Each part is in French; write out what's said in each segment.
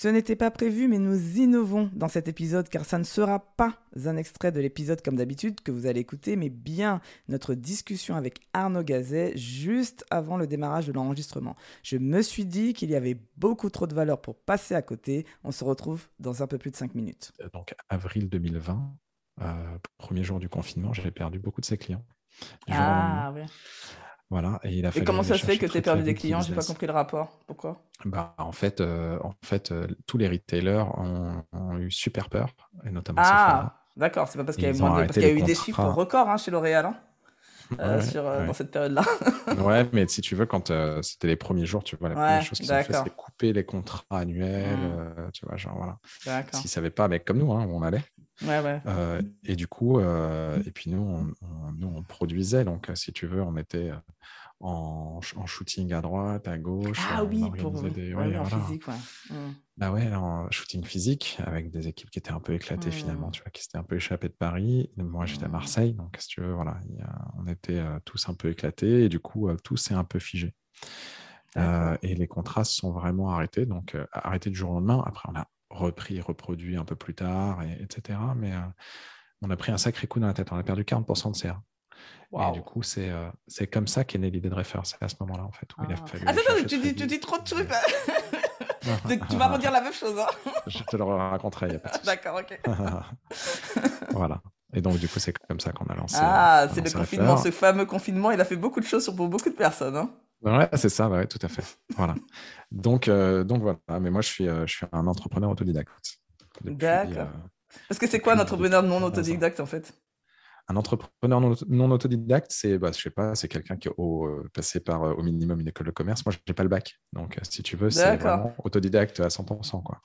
Ce n'était pas prévu, mais nous innovons dans cet épisode car ça ne sera pas un extrait de l'épisode comme d'habitude que vous allez écouter, mais bien notre discussion avec Arnaud Gazet juste avant le démarrage de l'enregistrement. Je me suis dit qu'il y avait beaucoup trop de valeur pour passer à côté. On se retrouve dans un peu plus de 5 minutes. Donc avril 2020, euh, premier jour du confinement, j'ai perdu beaucoup de ses clients. Ah oui. Voilà, et, il a et comment ça se fait que tu aies perdu des clients? J'ai pas compris le rapport. Pourquoi? Bah, En fait, euh, en fait euh, tous les retailers ont, eu super peur, et notamment Ah, d'accord, c'est pas parce qu'il y, a eu des chiffres records hein, chez L'Oréal hein, euh, sur, dans cette période-là. ouais, mais si tu veux, quand c'était les premiers jours, tu vois, la première chose qu'ils ont fait, c'est couper les contrats annuels, mmh. tu vois, genre voilà. Qu'ils savaient pas, mec, comme nous, hein, où on allait. Ouais, ouais. et du coup, et puis nous on, nous, on produisait, donc si tu veux, on était en, en, shooting à droite, à gauche. Ah oui, pour des... ouais, en physique, ouais. Bah ouais, en shooting physique, avec des équipes qui étaient un peu éclatées finalement, mmh. tu vois, qui s'étaient un peu échappées de Paris. Moi, j'étais à mmh. Marseille, donc si tu veux, voilà, on était euh, tous un peu éclatés et du coup, euh, tout s'est un peu figé. Euh, et les contrats sont vraiment arrêtés, donc arrêtés du jour au lendemain. Après, on a repris, reproduit un peu plus tard, et, etc. Mais on a pris un sacré coup dans la tête. On a perdu 40% de CA. Et du coup, c'est euh, c'est comme ça qu'est née l'idée de Refer. C'est à ce moment-là, en fait, où il a ah. fallu. Attends, attends, tu dis, tu dis trop de trucs. tu vas redire la même chose. Hein je te le raconterai. D'accord, ok. voilà. Et donc, du coup, c'est comme ça qu'on a lancé. Ah, c'est le confinement, ce fameux confinement. Il a fait beaucoup de choses pour beaucoup de personnes. Hein ouais, c'est ça, ouais, tout à fait. voilà. Donc, euh, donc voilà. Mais moi, je suis, euh, je suis un entrepreneur autodidacte. D'accord. Parce que c'est quoi un entrepreneur non autodidacte en fait? Un entrepreneur non, autodidacte, c'est, bah, je sais pas, c'est quelqu'un qui est euh, passé par euh, au minimum une école de commerce. Moi, je n'ai pas le bac. Donc, euh, si tu veux, c'est vraiment autodidacte à 100%. Quoi.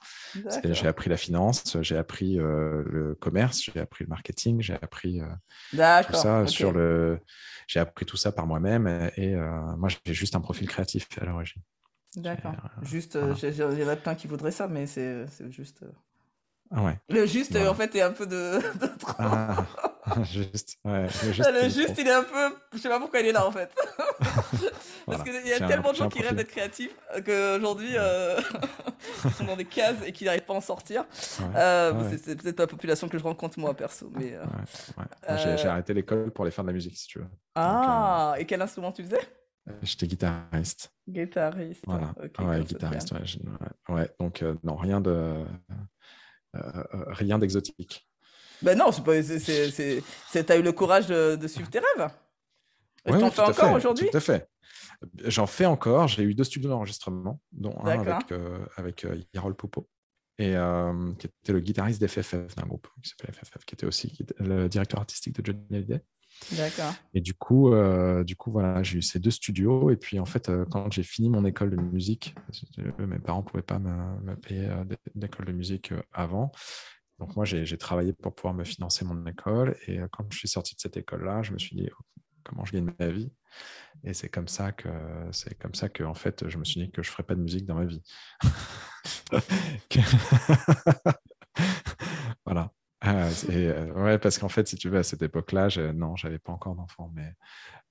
J'ai appris la finance, j'ai appris le commerce, j'ai appris le marketing, j'ai appris tout ça sur le. J'ai appris tout ça par moi-même et moi, j'ai juste un profil créatif à l'origine. D'accord. Juste, il y en a plein qui voudraient ça, mais c'est juste. Ah ouais. Le juste, en fait, est un peu de. Ah. juste, ouais, juste, le juste il est un peu. Je sais pas pourquoi il est là en fait. Parce qu'il y a tellement de gens qui rêvent d'être créatifs qu'aujourd'hui euh, ils sont dans des cases et qui n'arrivent pas à en sortir. Euh, c'est peut-être la population que je rencontre moi perso. Mais, euh, J'ai arrêté l'école pour aller faire de la musique si tu veux. Ah, et quel instrument tu faisais? J'étais guitariste. Guitariste. Voilà. ouais, guitariste. Ouais, donc non, rien de rien d'exotique. Ben non, c'est pas, c'est, t'as eu le courage de, suivre tes rêves. Ouais, t'en fais encore aujourd'hui? Tout à fait. J'en fais encore. J'ai eu deux studios d'enregistrement, dont un avec, euh, avec euh, Yarol Poupeau, et, euh, qui était le guitariste d'FFF, d'un groupe qui s'appelle FFF, qui était aussi le directeur artistique de Johnny Hallyday. D'accord. Et du coup, du coup voilà, j'ai eu ces deux studios. Et puis, en fait, quand j'ai fini mon école de musique, mes parents ne pouvaient pas me, me payer d'école de musique avant. Donc moi, j'ai travaillé pour pouvoir me financer mon école. Et euh, quand je suis sorti de cette école-là, je me suis dit comment je gagne ma vie? Et c'est comme ça que c'est comme ça que en fait, je me suis dit que je ferais pas de musique dans ma vie. voilà. Ah, euh, ouais, parce qu'en fait, si tu veux, à cette époque-là, je, non, j'avais pas encore d'enfant, mais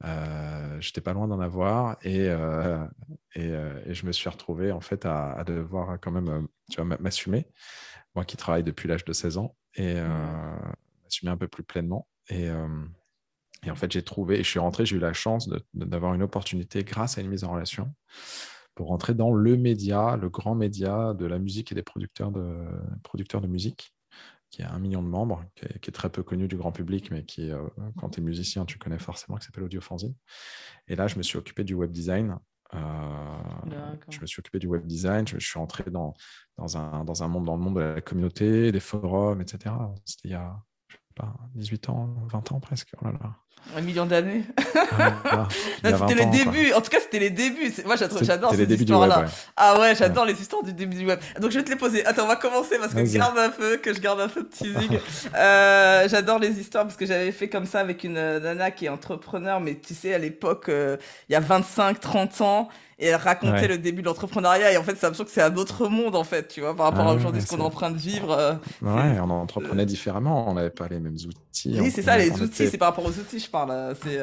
euh, j'étais pas loin d'en avoir et, euh, et, je me suis retrouvé en fait à, à devoir quand même, tu vois, m'assumer moi qui travaille depuis l'âge de 16 ans, et euh, m'assumer un peu plus pleinement. Et, euh, et en fait, j'ai trouvé, et je suis rentré, j'ai eu la chance d'avoir une opportunité grâce à une mise en relation pour rentrer dans le média, le grand média de la musique et des producteurs de, producteurs de musique, qui a un million de membres, qui est, très peu connu du grand public, mais qui, euh, quand tu es musicien, tu connais forcément, qui s'appelle Audiofanzine. Et là, je me suis occupé du web design euh, je me suis occupé du web design, je, suis rentré dans, dans, un, dans un monde, dans le monde de la communauté, des forums, etc. C'était il y a pas, 18 ans, 20 ans presque. Oh là là. Un million d'années. c'était les débuts. En tout cas, c'était les débuts. Moi, j'adore ces histoires-là. Ah ouais, j'adore les histoires du début du web. Donc, je vais te les poser. Attends, on va commencer parce que je garde un peu, que je garde un peu de teasing. euh, j'adore les histoires parce que j'avais fait comme ça avec une nana qui est entrepreneur, mais tu sais, à l'époque, euh, il y a 25, 30 ans et elle racontait le début de l'entrepreneuriat et en fait c'est l'impression que c'est un autre monde en fait tu vois par rapport à ah aujourd'hui ce qu'on est en train de vivre euh, ouais on entreprenait différemment on n'avait pas les mêmes outils oui c'est ça les outils c'est par rapport aux outils je parle. C'est,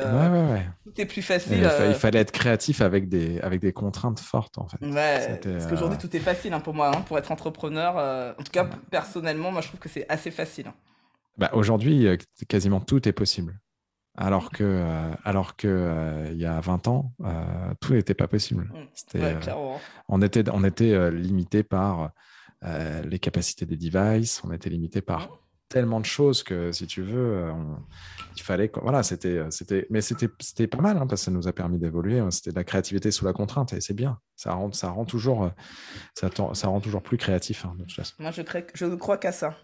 Tout est plus facile. Il, fallait être créatif avec des, avec des contraintes fortes, en fait. Ouais, parce qu'aujourd'hui, tout est facile hein, pour moi. Hein, pour être entrepreneur, en tout cas, personnellement, moi, je trouve que c'est assez facile. Bah, aujourd'hui, quasiment tout est possible. Alors que, euh, alors que euh, il y a 20 ans, euh, tout n'était pas possible. Mmh. on était, on était limité par les capacités des devices, on était limité par mmh. tellement de choses que, si tu veux, il fallait. Voilà, c'était, c'était, mais c'était, pas mal hein, parce que ça nous a permis d'évoluer. Hein. C'était de la créativité sous la contrainte et c'est bien. Ça rend, ça rend toujours, ça, ça rend toujours plus créatif. Hein, Moi, je, je ne crois qu'à ça.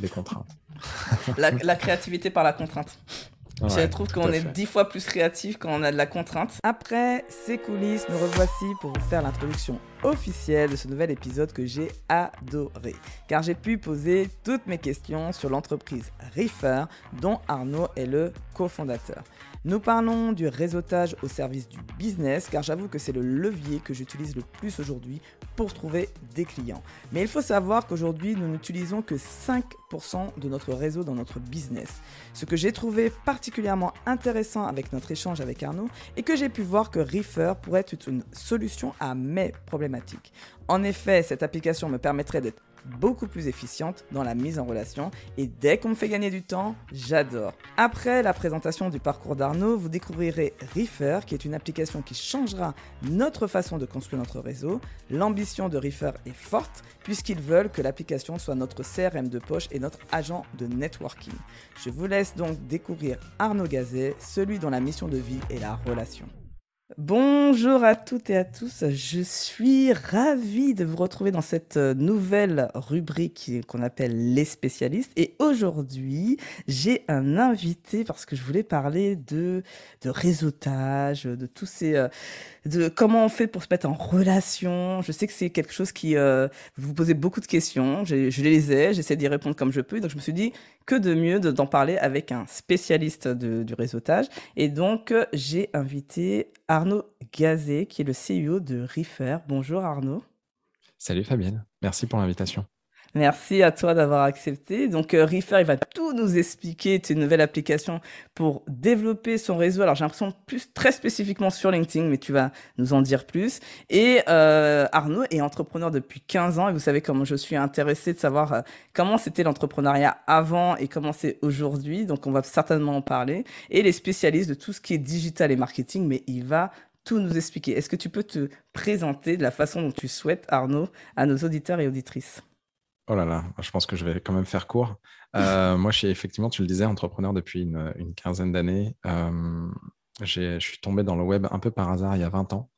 Les contraintes. la, créativité par la contrainte. je trouve qu'on est dix fois plus créatif quand on a de la contrainte. Après ces coulisses, nous revoici pour vous faire l'introduction officielle de ce nouvel épisode que j'ai adoré. Car j'ai pu poser toutes mes questions sur l'entreprise Reefer, dont Arnaud est le cofondateur. Nous parlons du réseautage au service du business, car j'avoue que c'est le levier que j'utilise le plus aujourd'hui pour trouver des clients. Mais il faut savoir qu'aujourd'hui, nous n'utilisons que 5% de notre réseau dans notre business. Ce que j'ai trouvé particulièrement intéressant avec notre échange avec Arnaud est que j'ai pu voir que Reefer pourrait être une solution à mes En effet, cette application me permettrait d'être beaucoup plus efficiente dans la mise en relation et dès qu'on me fait gagner du temps, j'adore. Après la présentation du parcours d'Arnaud, vous découvrirez Reefer qui est une application qui changera notre façon de construire notre réseau. L'ambition de Reefer est forte puisqu'ils veulent que l'application soit notre CRM de poche et notre agent de networking. Je vous laisse donc découvrir Arnaud Gazet, celui dont la mission de vie est la relation. Bonjour à toutes et à tous, je suis ravie de vous retrouver dans cette nouvelle rubrique qu'on appelle les spécialistes. Et aujourd'hui j'ai un invité parce que je voulais parler de, de réseautage, de tous ces... Euh, de comment on fait pour se mettre en relation. Je sais que c'est quelque chose qui euh, vous posez beaucoup de questions, je, les ai, j'essaie d'y répondre comme je peux, donc je me suis dit que de mieux d'en parler avec un spécialiste du réseautage. Et donc j'ai invité Arnaud Gazet, qui est le CEO de Reefer. Bonjour Arnaud. Salut Fabienne, merci pour l'invitation. Merci à toi d'avoir accepté. Donc, euh, il va tout nous expliquer. C'est une nouvelle application pour développer son réseau. Alors, j'ai l'impression plus très spécifiquement sur LinkedIn, mais tu vas nous en dire plus. Et euh, Arnaud est entrepreneur depuis 15 ans. Et vous savez comment je suis intéressé de savoir euh, comment c'était l'entrepreneuriat avant et comment c'est aujourd'hui. Donc, on va certainement en parler. Et les spécialistes de tout ce qui est digital et marketing, mais il va tout nous expliquer. Est-ce que tu peux te présenter de la façon dont tu souhaites, Arnaud, à nos auditeurs et auditrices? Oh là là, je pense que je vais quand même faire court. Euh, moi, je suis effectivement, tu le disais, entrepreneur depuis une, quinzaine d'années. Euh, je suis tombé dans le web un peu par hasard il y a 20 ans,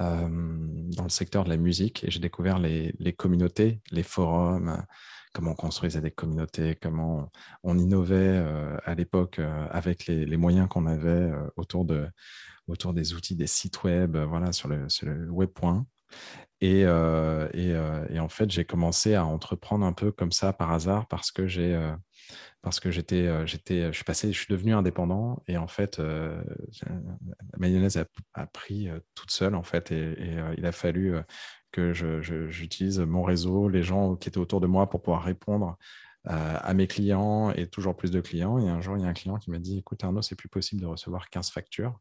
euh, dans le secteur de la musique, et j'ai découvert les, communautés, les forums, comment on construisait des communautés, comment on, innovait à l'époque avec les, moyens qu'on avait autour, de, autour des outils, des sites web, voilà, sur le, sur le web. Et, euh, euh, et, en fait, j'ai commencé à entreprendre un peu comme ça par hasard parce que j'ai euh, parce que j'étais j'étais je suis passé je suis devenu indépendant et en fait la mayonnaise a, pris toute seule en fait et, il a fallu que j'utilise mon réseau les gens qui étaient autour de moi pour pouvoir répondre à mes clients et toujours plus de clients. Et un jour, il y a un client qui m'a dit Écoute, Arnaud, c'est plus possible de recevoir 15 factures.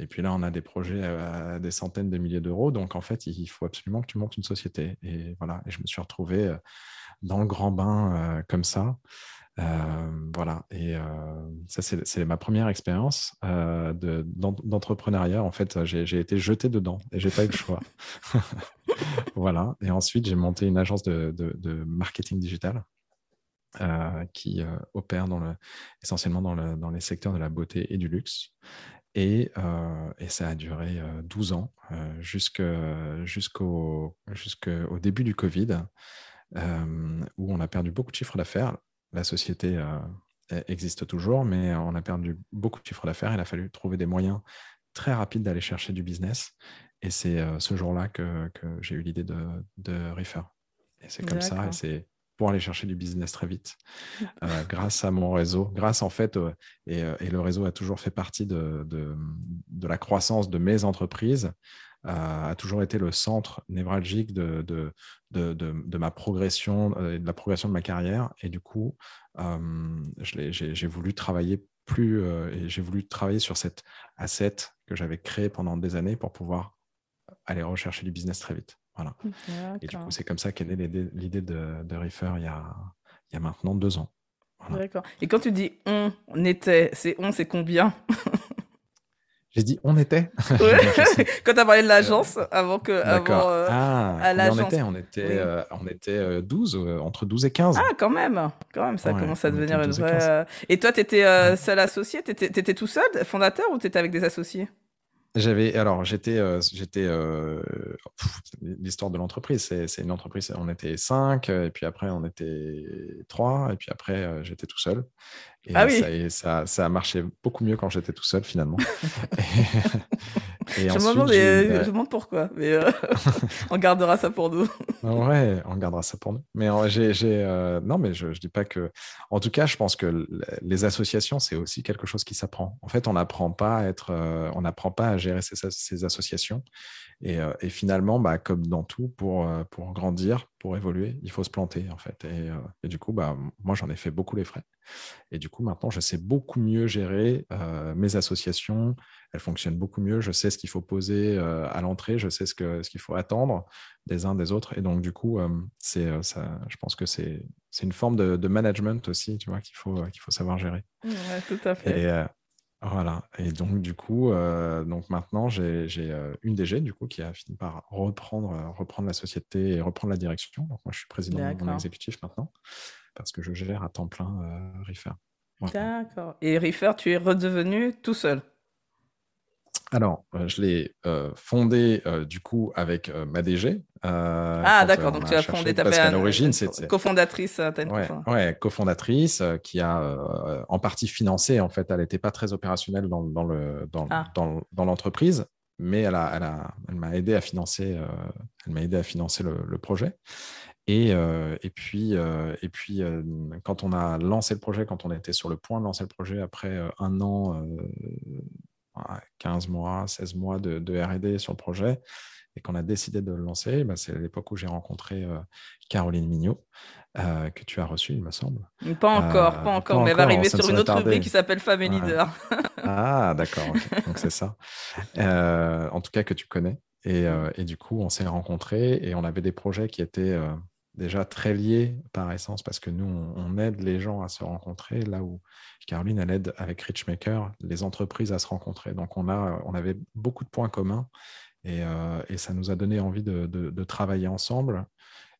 Et puis là, on a des projets à des centaines de milliers d'euros. Donc, en fait, il faut absolument que tu montes une société. Et voilà, et je me suis retrouvé euh, dans le grand bain euh, comme ça. Euh, voilà, et ça, c'est ma première expérience d'entrepreneuriat. en fait, j'ai été jeté dedans et j'ai pas eu le choix. voilà, et ensuite, j'ai monté une agence de, marketing digital. qui opère essentiellement dans, le, dans, les secteurs de la beauté et du luxe. Et, euh, et, ça a duré 12 ans, euh, jusqu'au début du Covid, où on a perdu beaucoup de chiffres d'affaires. La société e, existe toujours, mais on a perdu beaucoup de chiffres d'affaires. Il a fallu trouver des moyens très rapides d'aller chercher du business. Et c'est ce jour-là que, que j'ai eu l'idée de, de Reefer. Et c'est comme ça, et c'est pour aller chercher du business très vite. Euh, grâce à mon réseau, grâce en fait, euh, euh, et, le réseau a toujours fait partie de, de, la croissance de mes entreprises, a toujours été le centre névralgique de, de, ma progression, de la progression de ma carrière. Et du coup, j'ai voulu travailler plus, et j'ai voulu travailler sur cet asset que j'avais créé pendant des années pour pouvoir aller rechercher du business très vite. Voilà. Et du coup, c'est comme ça qu'est née l'idée de, de Reefer il y, a, il y a maintenant deux ans. D'accord. Et quand tu dis on, était, c'est on, c'est combien? J'ai dit on était. Quand tu as parlé de l'agence, avant que. Avant, euh, ah, à l'agence. On était, on était, euh, on était 12, euh, entre 12 et 15. Ah, quand même. Quand même, ça commence à devenir une vraie. Et, toi, tu étais seul associé? Tu étais, tout seul, fondateur, ou tu étais avec des associés? J'avais alors j'étais euh, j'étais euh, l'histoire de l'entreprise c'est une entreprise on était cinq et puis après on était trois et puis après euh, j'étais tout seul et, ah oui. ça, ça, a marché beaucoup mieux quand j'étais tout seul finalement je, me demande, je demande pourquoi mais on gardera ça pour nous ouais on gardera ça pour nous mais j'ai non mais je, je dis pas que en tout cas je pense que les associations c'est aussi quelque chose qui s'apprend en fait on n'apprend pas à être on n'apprend pas à gérer ces, associations. Euh, et, finalement, bah, comme dans tout, pour, euh, pour grandir, pour évoluer, il faut se planter en fait. Et, euh, du coup, bah, moi, j'en ai fait beaucoup les frais. Et du coup, maintenant, je sais beaucoup mieux gérer mes associations. Elles fonctionnent beaucoup mieux. Je sais ce qu'il faut poser à l'entrée. Je sais ce qu'il ce qu'il faut attendre des uns des autres. Et donc, du coup, c'est ça, je pense que c'est une forme de, management aussi, tu vois, qu'il faut, qu'il faut savoir gérer. tout à fait. Voilà. Et donc, du coup, euh, donc maintenant, j'ai euh, une DG du coup, qui a fini par reprendre, euh, reprendre la société et reprendre la direction. Donc, moi, je suis président de mon exécutif maintenant parce que je gère à temps plein Reefer. D'accord. Et Reefer, tu es redevenu tout seul? Alors, euh, je l'ai euh, fondé euh, du coup avec ma DG. ah, d'accord. Donc, tu as fondé, ta à l'origine, c'était cofondatrice. Ouais, ouais, cofondatrice qui a en partie financé. En fait, elle n'était pas très opérationnelle dans, dans le dans, ah. dans, dans l'entreprise, mais elle a, elle a, elle m'a aidé à financer. elle m'a aidé à financer le, le projet. Et, et, puis, et puis quand on a lancé le projet, quand on était sur le point de lancer le projet, après un an 15 mois, 16 mois de, RD sur le projet et qu'on a décidé de le lancer, bah, c'est l'époque où j'ai rencontré euh, Caroline Mignot, euh, que tu as reçue, il me semble. Pas encore, euh, pas encore, mais elle va arriver sur une autre rubrique qui s'appelle Femme et Leader. ah, d'accord, donc c'est ça. en tout cas, que tu connais. Et, et du coup, on s'est rencontrés et on avait des projets qui étaient déjà très liés par essence parce que nous, on, aide les gens à se rencontrer là où Caroline, elle aide avec Richmaker les entreprises à se rencontrer. Donc, on, a, on avait beaucoup de points communs et, euh, ça nous a donné envie de, travailler ensemble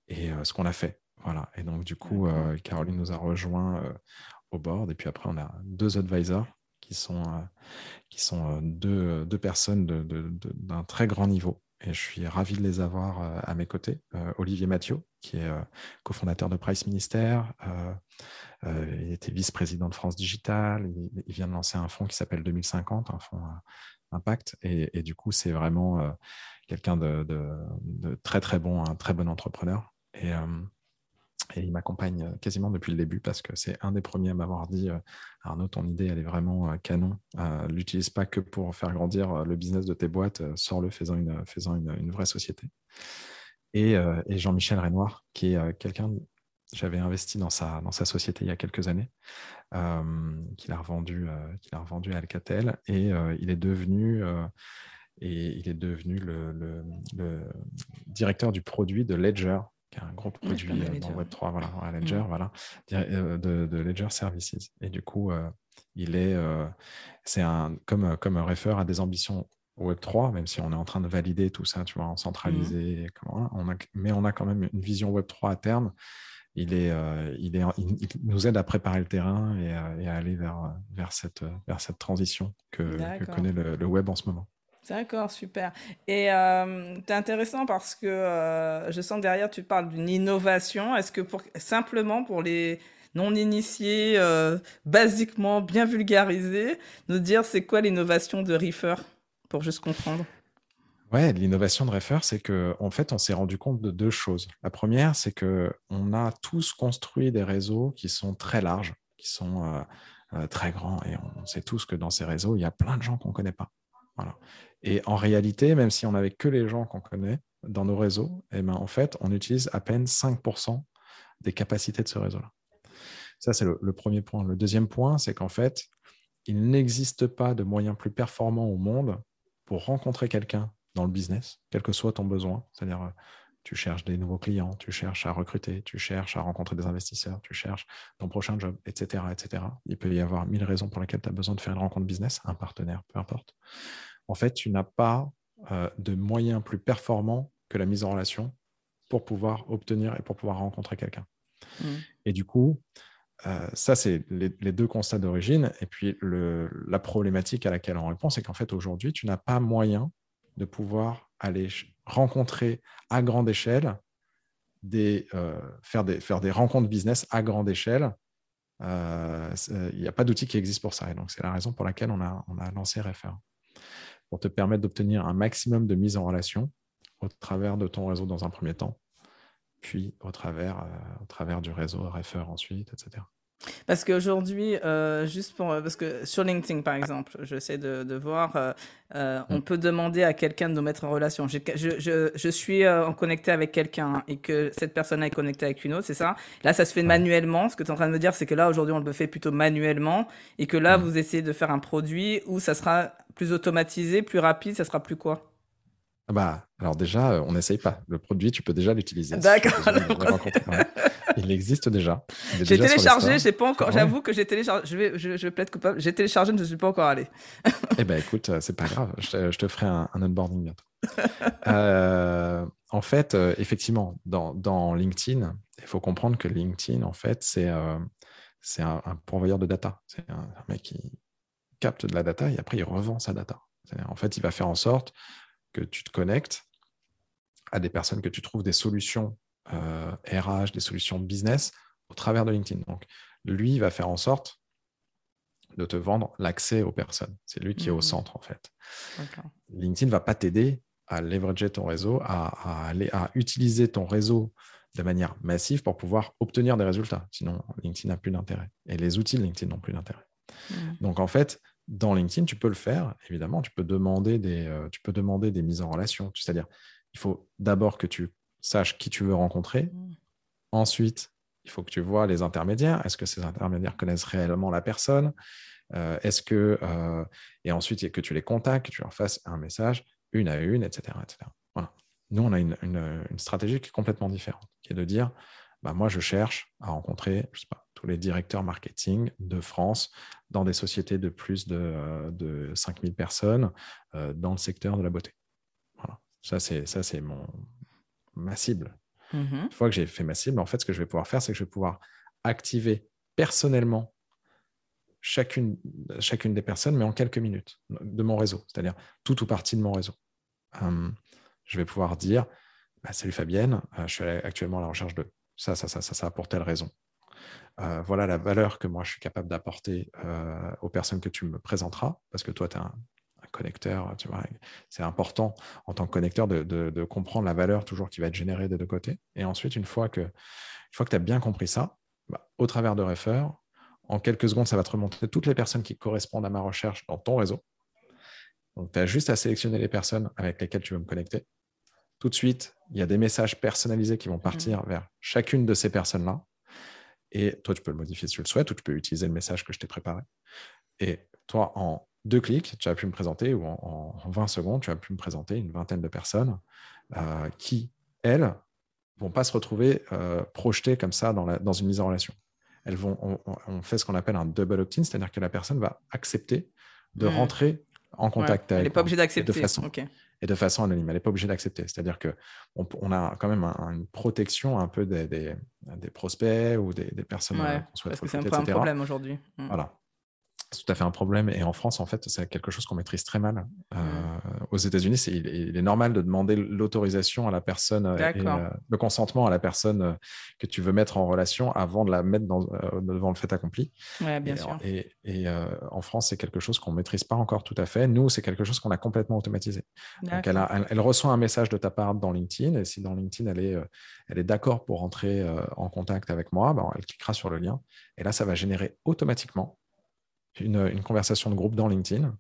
et euh, ce qu'on a fait. Voilà. Et donc, du coup, euh, Caroline nous a rejoint au board et puis après, on a deux advisors qui sont, qui sont deux, deux personnes d'un très grand niveau et je suis ravi de les avoir euh, à mes côtés. Euh, Olivier Mathieu, qui est euh, cofondateur de Price Ministère, il était vice-président de France Digital, il, vient de lancer un fonds qui s'appelle 2050, un fonds impact, et, du coup, c'est vraiment quelqu'un de, très très bon, un très bon entrepreneur. Et, et il m'accompagne euh, quasiment depuis le début parce que c'est un des premiers à m'avoir dit euh, Arnaud, ton idée, elle est vraiment euh, canon. L'utilise pas que pour faire grandir le business de tes boîtes, sors-le faisant, une, faisant une, vraie société. Et, Jean-Michel Renoir, qui est quelqu'un, j'avais investi dans sa, dans sa société il y a quelques années, qu'il a, revendu, qu'il a revendu à Alcatel, et il est devenu et il est devenu le, le, directeur du produit de Ledger, qui est un gros produit euh, dans Web3, voilà, à Ledger, voilà, euh, de, Ledger Services. Et du coup, euh, il est, c'est un, comme, comme un refer à des ambitions Web3, même si on est en train de valider tout ça, tu vois, en centralisé, mmh. on a, mais on a quand même une vision Web3 à terme. Il, est, il, est, il, nous aide à préparer le terrain et, à aller vers, vers, cette, vers cette transition que, que connaît le, le, web en ce moment. D'accord, super. Et euh, c'est intéressant parce que euh, je sens derrière, tu parles d'une innovation. Est-ce que pour, simplement pour les non-initiés, euh, basiquement bien vulgarisés, nous dire c'est quoi l'innovation de Reefer pour juste comprendre? Ouais, l'innovation de Reefer, c'est qu'en en fait, on s'est rendu compte de deux choses. La première, c'est que on a tous construit des réseaux qui sont très larges, qui sont très grands, et on sait tous que dans ces réseaux, il y a plein de gens qu'on ne connaît pas. Voilà. Et en réalité, même si on n'avait que les gens qu'on connaît dans nos réseaux, eh ben, en fait, on utilise à peine 5% des capacités de ce réseau-là. Ça, c'est le, premier point. Le deuxième point, c'est qu'en fait, il n'existe pas de moyen plus performant au monde pour rencontrer quelqu'un dans le business, quel que soit ton besoin. C'est-à-dire, euh, tu cherches des nouveaux clients, tu cherches à recruter, tu cherches à rencontrer des investisseurs, tu cherches ton prochain job, etc. etc. Il peut y avoir mille raisons pour lesquelles tu as besoin de faire une rencontre business, un partenaire, peu importe. En fait, tu n'as pas euh, de moyen plus performant que la mise en relation pour pouvoir obtenir et pour pouvoir rencontrer quelqu'un. Mmh. Et du coup, euh, ça, c'est les, deux constats d'origine. Et puis, la problématique à laquelle on répond, c'est qu'en fait, aujourd'hui, tu n'as pas moyen de pouvoir aller rencontrer à grande échelle, des, euh, faire, des, faire des rencontres business à grande échelle. Euh, il n'y a pas d'outil qui existe pour ça. Et donc, c'est la raison pour laquelle on a, on a lancé Refer, pour te permettre d'obtenir un maximum de mise en relation au travers de ton réseau dans un premier temps, puis au travers, euh, du réseau Refer ensuite, etc. Parce qu'aujourd'hui, euh, juste pour. Parce que sur LinkedIn, par exemple, j'essaie de, de voir, euh, euh, on mm. peut demander à quelqu'un de nous mettre en relation. Je, je, je suis en connecté avec quelqu'un et que cette personne est connectée avec une autre, c'est ça? Là, ça se fait manuellement. Ce que tu es en train de me dire, c'est que là, aujourd'hui, on le fait plutôt manuellement et que là, mm. vous essayez de faire un produit où ça sera plus automatisé, plus rapide, ça sera plus quoi? Ah bah, alors déjà, euh, on n'essaye pas. Le produit, tu peux déjà l'utiliser. D'accord. Il existe déjà. J'ai téléchargé, j'ai pas encore. J'avoue que j'ai téléchargé. Je vais, je, je vais être coupable. J'ai téléchargé, je ne suis pas encore allé. eh ben, écoute, euh, c'est pas grave. Je te, ferai un, onboarding bientôt. Euh, en fait, effectivement, dans, dans LinkedIn, il faut comprendre que LinkedIn, en fait, c'est c'est un, pourvoyeur de data. C'est un, un mec qui capte de la data et après il revend sa data. En fait, il va faire en sorte que tu te connectes à des personnes que tu trouves des solutions RH, euh, des solutions business au travers de LinkedIn. Donc, lui, il va faire en sorte de te vendre l'accès aux personnes. C'est lui qui est au mmh. centre, en fait. LinkedIn ne va pas t'aider à leverager ton réseau, à, aller, à utiliser ton réseau de manière massive pour pouvoir obtenir des résultats. Sinon, LinkedIn n'a plus d'intérêt. Et les outils de LinkedIn n'ont plus d'intérêt. Mmh. Donc, en fait, dans LinkedIn, tu peux le faire, évidemment, tu peux demander des, euh, tu peux demander des mises en relation. C'est-à-dire, il faut d'abord que tu saches qui tu veux rencontrer. Mmh. Ensuite, il faut que tu vois les intermédiaires. Est-ce que ces intermédiaires connaissent réellement la personne? Euh, Est-ce que euh, et ensuite que tu les contactes, que tu leur fasses un message une à une, etc., Voilà. Nous, on a une, une, stratégie qui est complètement différente, qui est de dire, bah, moi, je cherche à rencontrer, je sais pas, tous les directeurs marketing de France dans des sociétés de plus de, de 5000 personnes euh, dans le secteur de la beauté. Voilà. Ça, c'est, ça, c'est mon, ma cible. Mmh Une fois que j'ai fait ma cible, en fait, ce que je vais pouvoir faire, c'est que je vais pouvoir activer personnellement chacune, chacune des personnes, mais en quelques minutes de mon réseau, c'est-à-dire tout ou partie de mon réseau. Hum, je vais pouvoir dire bah, Salut Fabienne, euh, je suis actuellement à la recherche de ça, ça, ça, ça, ça pour telle raison. Euh, voilà la valeur que moi je suis capable d'apporter euh, aux personnes que tu me présenteras, parce que toi, tu es un, connecteur, tu vois, c'est important en tant que connecteur de, comprendre la valeur toujours qui va être générée des deux côtés. Et ensuite, une fois que, que tu as bien compris ça, bah, au travers de Refer, en quelques secondes, ça va te remonter toutes les personnes qui correspondent à ma recherche dans ton réseau. Donc, tu as juste à sélectionner les personnes avec lesquelles tu veux me connecter. Tout de suite, il y a des messages personnalisés qui vont partir mmh. vers chacune de ces personnes-là. Et toi, tu peux le modifier si tu le souhaites, ou tu peux utiliser le message que je t'ai préparé. Et toi, en deux clics, tu as pu me présenter, ou en, 20 secondes, tu as pu me présenter une vingtaine de personnes euh, qui, elles, vont pas se retrouver euh, projetées comme ça dans, la, dans, une mise en relation. Elles vont, on, fait ce qu'on appelle un double opt-in, c'est-à-dire que la personne va accepter de mmh. rentrer en contact avec Elle n'est pas obligée d'accepter. De façon, et de façon anonyme. Elle n'est pas obligée d'accepter. C'est-à-dire qu'on on a quand même une protection un peu des, des, prospects ou des, personnes ouais, qu'on souhaite Parce que c'est un, un problème aujourd'hui. Mm. Voilà c'est tout à fait un problème. Et en France, en fait, c'est quelque chose qu'on maîtrise très mal. Euh, mmh. Aux États-Unis, il, est normal de demander l'autorisation à la personne, euh, euh, le consentement à la personne que tu veux mettre en relation avant de la mettre devant le fait accompli. Ouais, bien et, sûr. Et, en France, c'est quelque chose qu'on ne maîtrise pas encore tout à fait. Nous, c'est quelque chose qu'on a complètement automatisé. Donc, elle, elle, reçoit un message de ta part dans LinkedIn. Et si dans LinkedIn, elle est, elle est d'accord pour rentrer en contact avec moi, ben, elle cliquera sur le lien. Et là, ça va générer automatiquement une, conversation de groupe dans LinkedIn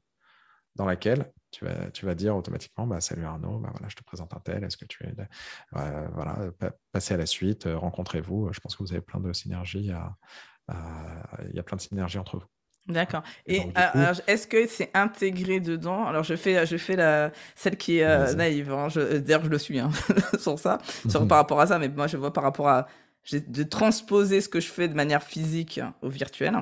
dans laquelle tu vas, tu vas dire automatiquement bah, Salut Arnaud, bah, voilà, je te présente un tel, est-ce que tu es. Euh, voilà, passez à la suite, euh, rencontrez-vous. Je pense que vous avez plein de synergies. il y a plein de synergies entre vous. D'accord. Et, est-ce que c'est intégré dedans? Alors, je fais, je fais la, celle qui est euh, naïve. Hein. D'ailleurs, je le suis hein, sur ça, sur, par rapport à ça, mais moi, je vois par rapport à de transposer ce que je fais de manière physique au virtuel.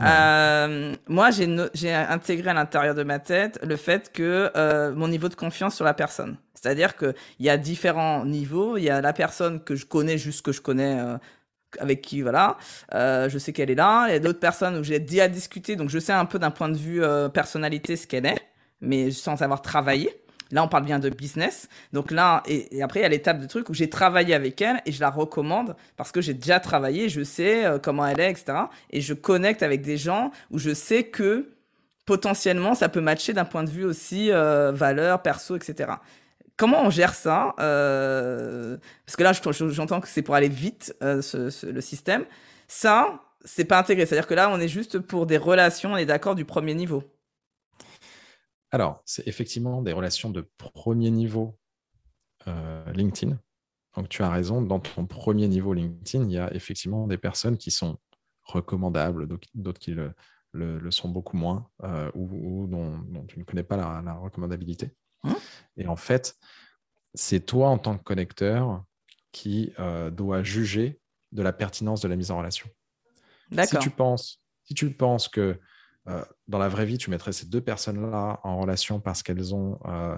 Euh, moi, j'ai intégré à l'intérieur de ma tête le fait que euh, mon niveau de confiance sur la personne. C'est-à-dire qu'il y a différents niveaux. Il y a la personne que je connais, juste que je connais avec qui voilà euh, je sais qu'elle est là il y a d'autres personnes où j'ai déjà discuté donc je sais un peu d'un point de vue euh, personnalité ce qu'elle est mais sans avoir travaillé là on parle bien de business donc là et, après il y a l'étape de truc où j'ai travaillé avec elle et je la recommande parce que j'ai déjà travaillé je sais euh, comment elle est etc et je connecte avec des gens où je sais que potentiellement ça peut matcher d'un point de vue aussi valeur perso etc comment on gère ça euh, Parce que là, j'entends que c'est pour aller vite, euh, le système. Ça, c'est pas intégré. C'est-à-dire que là, on est juste pour des relations, on est d'accord, du premier niveau. Alors, c'est effectivement des relations de premier niveau euh, LinkedIn. Donc, tu as raison, dans ton premier niveau LinkedIn, il y a effectivement des personnes qui sont recommandables, d'autres qui le, sont beaucoup moins, ou, dont, tu ne connais pas la recommandabilité. Hein? Et en fait, c'est toi en tant que connecteur qui euh, dois juger de la pertinence de la mise en relation. Si tu penses, si tu penses que euh, dans la vraie vie, tu mettrais ces deux personnes-là en relation parce qu'elles ont, euh,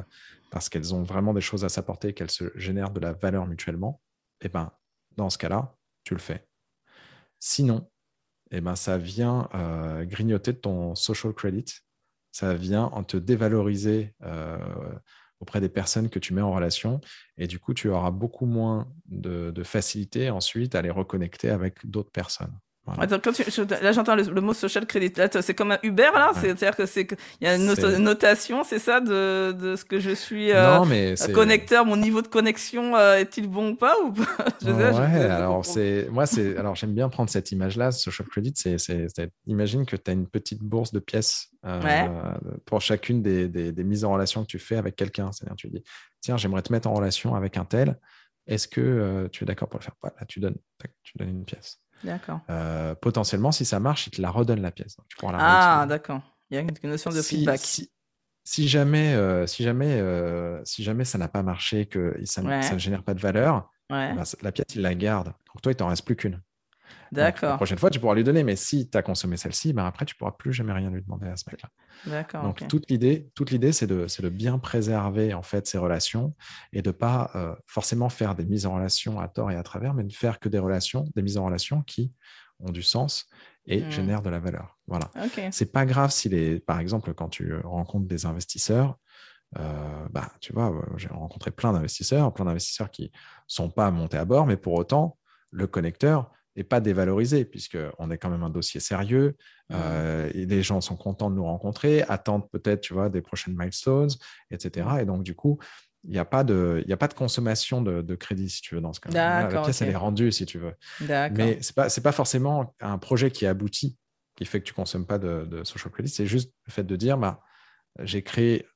ont vraiment des choses à s'apporter, qu'elles se génèrent de la valeur mutuellement, eh ben, dans ce cas-là, tu le fais. Sinon, eh ben, ça vient grignoter ton social credit ça vient en te dévaloriser euh, auprès des personnes que tu mets en relation. Et du coup, tu auras beaucoup moins de, de facilité ensuite à les reconnecter avec d'autres personnes là, j'entends le, mot social credit. c'est comme un Uber, là C'est-à-dire que c'est il y a une notation, c'est ça, de, de, ce que je suis euh, connecteur, mon niveau de connexion euh, est-il bon ou pas ou je Ouais, alors c'est moi c'est alors j'aime bien prendre cette image-là. Social credit, c'est imagine que tu as une petite bourse de pièces euh, pour chacune des, des, des, mises en relation que tu fais avec quelqu'un. C'est-à-dire tu dis tiens j'aimerais te mettre en relation avec un tel. Est-ce que tu es d'accord pour le faire? Là, tu donnes tu donnes une pièce. D'accord. Euh, potentiellement, si ça marche, il te la redonne la pièce. ah, d'accord. Il y a une notion de feedback. Si, jamais, euh, si, jamais, euh, si jamais ça n'a pas marché, que ça, ne génère pas de valeur, bah, la pièce, il la garde. Donc toi, il t'en reste plus qu'une. D'accord. La prochaine fois, tu pourras lui donner, mais si tu as consommé celle-ci, ben après, tu pourras plus jamais rien lui demander à ce mec-là. D'accord. Donc, toute l'idée, toute l'idée, c'est de, de, bien préserver en fait ces relations et de pas euh, forcément faire des mises en relation à tort et à travers, mais de faire que des relations, des mises en relation qui ont du sens et hmm. génèrent de la valeur. Voilà. Okay. C'est pas grave si les, par exemple, quand tu rencontres des investisseurs, euh, bah, tu vois, euh, j'ai rencontré plein d'investisseurs, plein d'investisseurs qui sont pas montés à bord, mais pour autant, le connecteur, et pas dévalorisé, puisqu'on est quand même un dossier sérieux. Euh, et les gens sont contents de nous rencontrer, attendent peut-être tu vois, des prochaines milestones, etc. Et donc, du coup, il n'y a, pas de, a pas de consommation de, crédit, si tu veux, dans ce cas-là. La pièce, elle est rendue, si tu veux. Mais ce n'est pas, pas forcément un projet qui aboutit qui fait que tu ne consommes pas de, social credit. C'est juste le fait de dire, bah, j'ai créé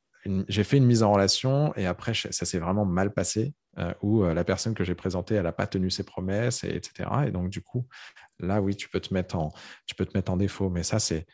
j'ai fait une mise en relation et après, ça s'est vraiment mal passé. Euh, où euh, la personne que j'ai présentée, elle n'a pas tenu ses promesses, et, etc. Et donc, du coup, là, oui, tu peux te mettre en, tu peux te mettre en défaut. Mais ça, c'est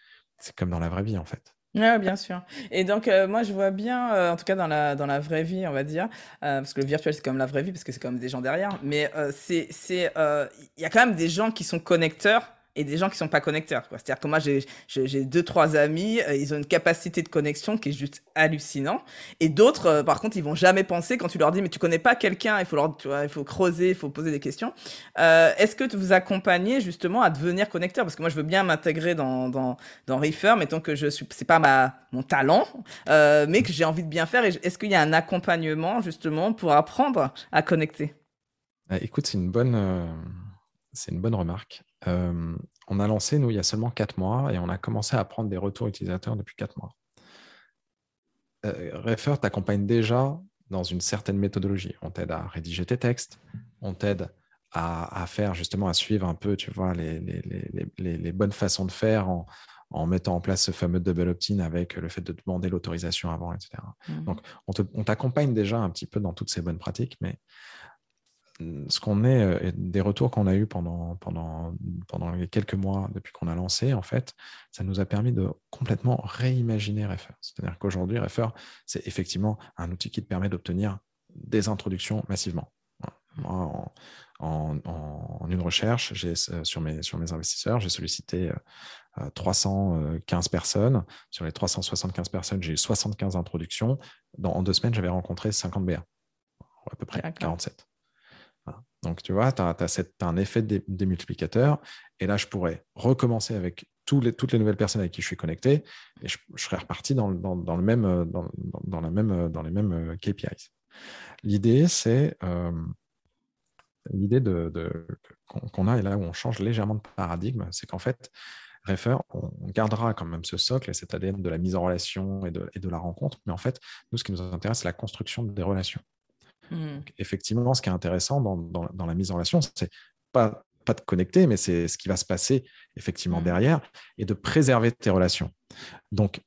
comme dans la vraie vie, en fait. Oui, bien sûr. Et donc, euh, moi, je vois bien, en tout cas dans la, dans la vraie vie, on va dire, parce que le virtuel, c'est comme la vraie vie, parce que c'est comme des gens derrière, mais c'est, il y a quand même des gens qui sont connecteurs et des gens qui sont pas connecteurs. C'est-à-dire que moi, j'ai deux, trois amis, euh, ils ont une capacité de connexion qui est juste hallucinant. Et d'autres, euh, par contre, ils vont jamais penser quand tu leur dis, mais tu connais pas quelqu'un, il faut leur, tu vois, il faut creuser, il faut poser des questions. Euh, est-ce que tu vous accompagnez justement à devenir connecteur? Parce que moi, je veux bien m'intégrer dans, dans, dans Reefer, mettons que je suis, c'est pas ma, mon talent, mais que j'ai envie de bien faire. Est-ce qu'il y a un accompagnement justement pour apprendre à connecter? Écoute, c'est une bonne, c'est une bonne remarque. Euh, on a lancé, nous, il y a seulement quatre mois et on a commencé à prendre des retours utilisateurs depuis quatre mois. Euh, Refer t'accompagne déjà dans une certaine méthodologie. On t'aide à rédiger tes textes, on t'aide à, faire justement, à suivre un peu, tu vois, les, les, bonnes façons de faire en, mettant en place ce fameux double opt-in avec le fait de demander l'autorisation avant, etc. Mmh. Donc, on t'accompagne déjà un petit peu dans toutes ces bonnes pratiques, mais ce qu'on est, des retours qu'on a eu pendant, pendant, pendant les quelques mois depuis qu'on a lancé, en fait, ça nous a permis de complètement réimaginer Refer. C'est-à-dire qu'aujourd'hui, Refer, c'est effectivement un outil qui te permet d'obtenir des introductions massivement. Moi, en, en, une recherche, j'ai, sur, mes, sur mes investisseurs, j'ai sollicité 315 personnes. Sur les 375 personnes, j'ai eu 75 introductions. Dans, en deux semaines, j'avais rencontré 50 BA, à peu près 47. Donc, tu vois, tu as, un effet démultiplicateur. Et là, je pourrais recommencer avec toutes les nouvelles personnes avec qui je suis connecté et je, serais reparti dans, le même, la même, dans les mêmes euh, KPIs. L'idée, c'est euh, l'idée de, qu'on a, et là où on change légèrement de paradigme, c'est qu'en fait, Refer, on gardera quand même ce socle et cet ADN de la mise en relation et de, et de la rencontre, mais en fait, nous, ce qui nous intéresse, c'est la construction des relations. Mmh. effectivement, ce qui est intéressant dans, la mise en relation, c'est pas, pas de connecter, mais c'est ce qui va se passer effectivement mmh. derrière et de préserver tes relations. Donc,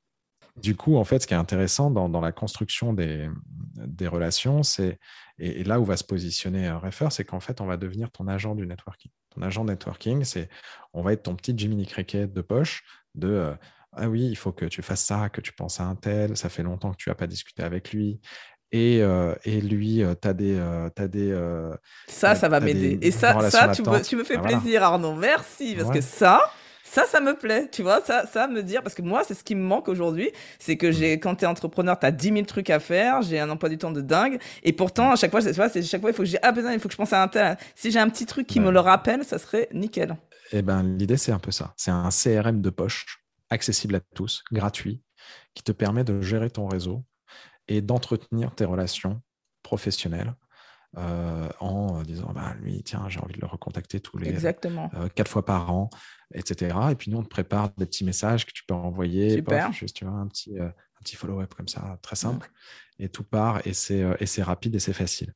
du coup, en fait, ce qui est intéressant dans, la construction des, des relations, c'est et, là où va se positionner un Refer, c'est qu'en fait, on va devenir ton agent du networking. Ton agent networking, c'est on va être ton petit Jiminy Cricket de poche de euh, ah oui, il faut que tu fasses ça, que tu penses à un tel, ça fait longtemps que tu n'as pas discuté avec lui. Et, euh, et lui, euh, tu as des. as des ça, ça va m'aider. Et ça, ça tu, me, tu me fais ah, plaisir, Arnaud. Merci. Parce que ça, ça, ça me plaît, tu vois, ça, ça me dire, parce que moi, c'est ce qui me manque aujourd'hui, c'est que j'ai, quand tu es entrepreneur, tu as 10 000 trucs à faire, j'ai un emploi du temps de dingue, et pourtant, à chaque fois, tu vois, c'est chaque fois, il faut que j'ai, ah putain, il faut que je pense à un tel. Si j'ai un petit truc qui me le rappelle, ça serait nickel. Eh ben, l'idée, c'est un peu ça. C'est un CRM de poche, accessible à tous, gratuit, qui te permet de gérer ton réseau et d'entretenir tes relations professionnelles euh, en disant bah, lui, tiens, j'ai envie de le recontacter tous les euh, quatre fois par an, etc. Et puis nous, on te prépare des petits messages que tu peux envoyer, Super. juste tu vois, un petit, euh, un petit follow-up comme ça, très simple. Et tout part, et c'est, et c'est rapide et c'est facile.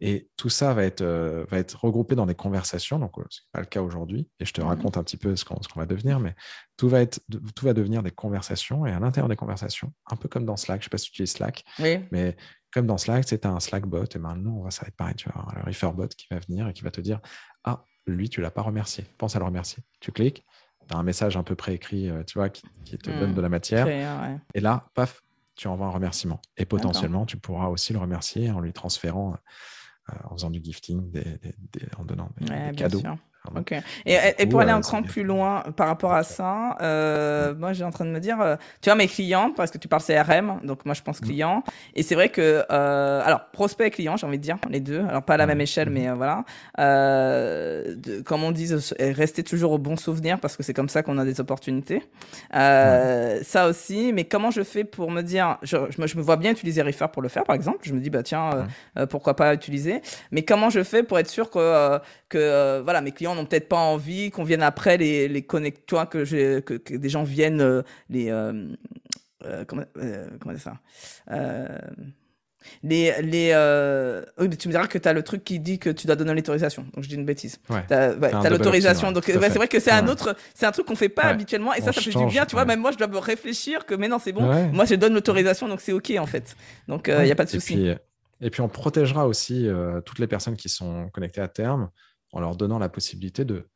Et tout ça va être, va être regroupé dans des conversations. Donc, ce n'est pas le cas aujourd'hui. Et je te mmh raconte un petit peu ce qu'on, va devenir, mais tout va, être, tout va devenir des conversations. Et à l'intérieur des conversations, un peu comme dans Slack, je ne sais pas si tu utilises Slack, mais comme dans Slack, c'est un Slack bot. Et maintenant, ça va être pareil. Tu as un refer bot qui va venir et qui va te dire Ah, lui, tu ne l'as pas remercié. Pense à le remercier. Tu cliques, tu as un message un peu préécrit, euh, tu vois, qui, te donne mmh. de la matière. Et là, paf, tu envoies un remerciement. Et potentiellement, tu pourras aussi le remercier en lui transférant, euh, en faisant du gifting, en donnant des, cadeaux. Ok. Et, et, pour aller un cran plus loin par rapport à ça, euh, moi j'ai en train de me dire, euh, tu vois mes clients, parce que tu parles CRM, donc moi je pense mm. client, et c'est vrai que, euh, alors prospect et client, j'ai envie de dire les deux, alors pas à la même échelle, mais euh, voilà. Euh, de, comme on dit, rester toujours au bon souvenir parce que c'est comme ça qu'on a des opportunités. Euh, Ça aussi, mais comment je fais pour me dire, je, je, me, je me vois bien utiliser Refer pour le faire, par exemple. Je me dis bah tiens, pourquoi pas utiliser, mais comment je fais pour être sûr que que voilà mes clients n'ont peut-être pas envie qu'on vienne après les, les connectoires, que, que, que, des gens viennent euh, les. Euh, euh, comment, comment dire ça les, les oui, mais tu me diras que tu as le truc qui dit que tu dois donner l'autorisation. Donc je dis une bêtise. Ouais, tu as, l'autorisation. donc c'est vrai que c'est un autre, c'est un truc qu'on fait pas habituellement et ça, ça fait du bien. Tu vois, même moi, je dois me réfléchir que mais non, c'est bon. Moi, je donne l'autorisation, donc c'est OK en fait. Donc il n'y a pas de souci. Et, puis on protégera aussi toutes les personnes qui sont connectées à terme en leur donnant la possibilité de,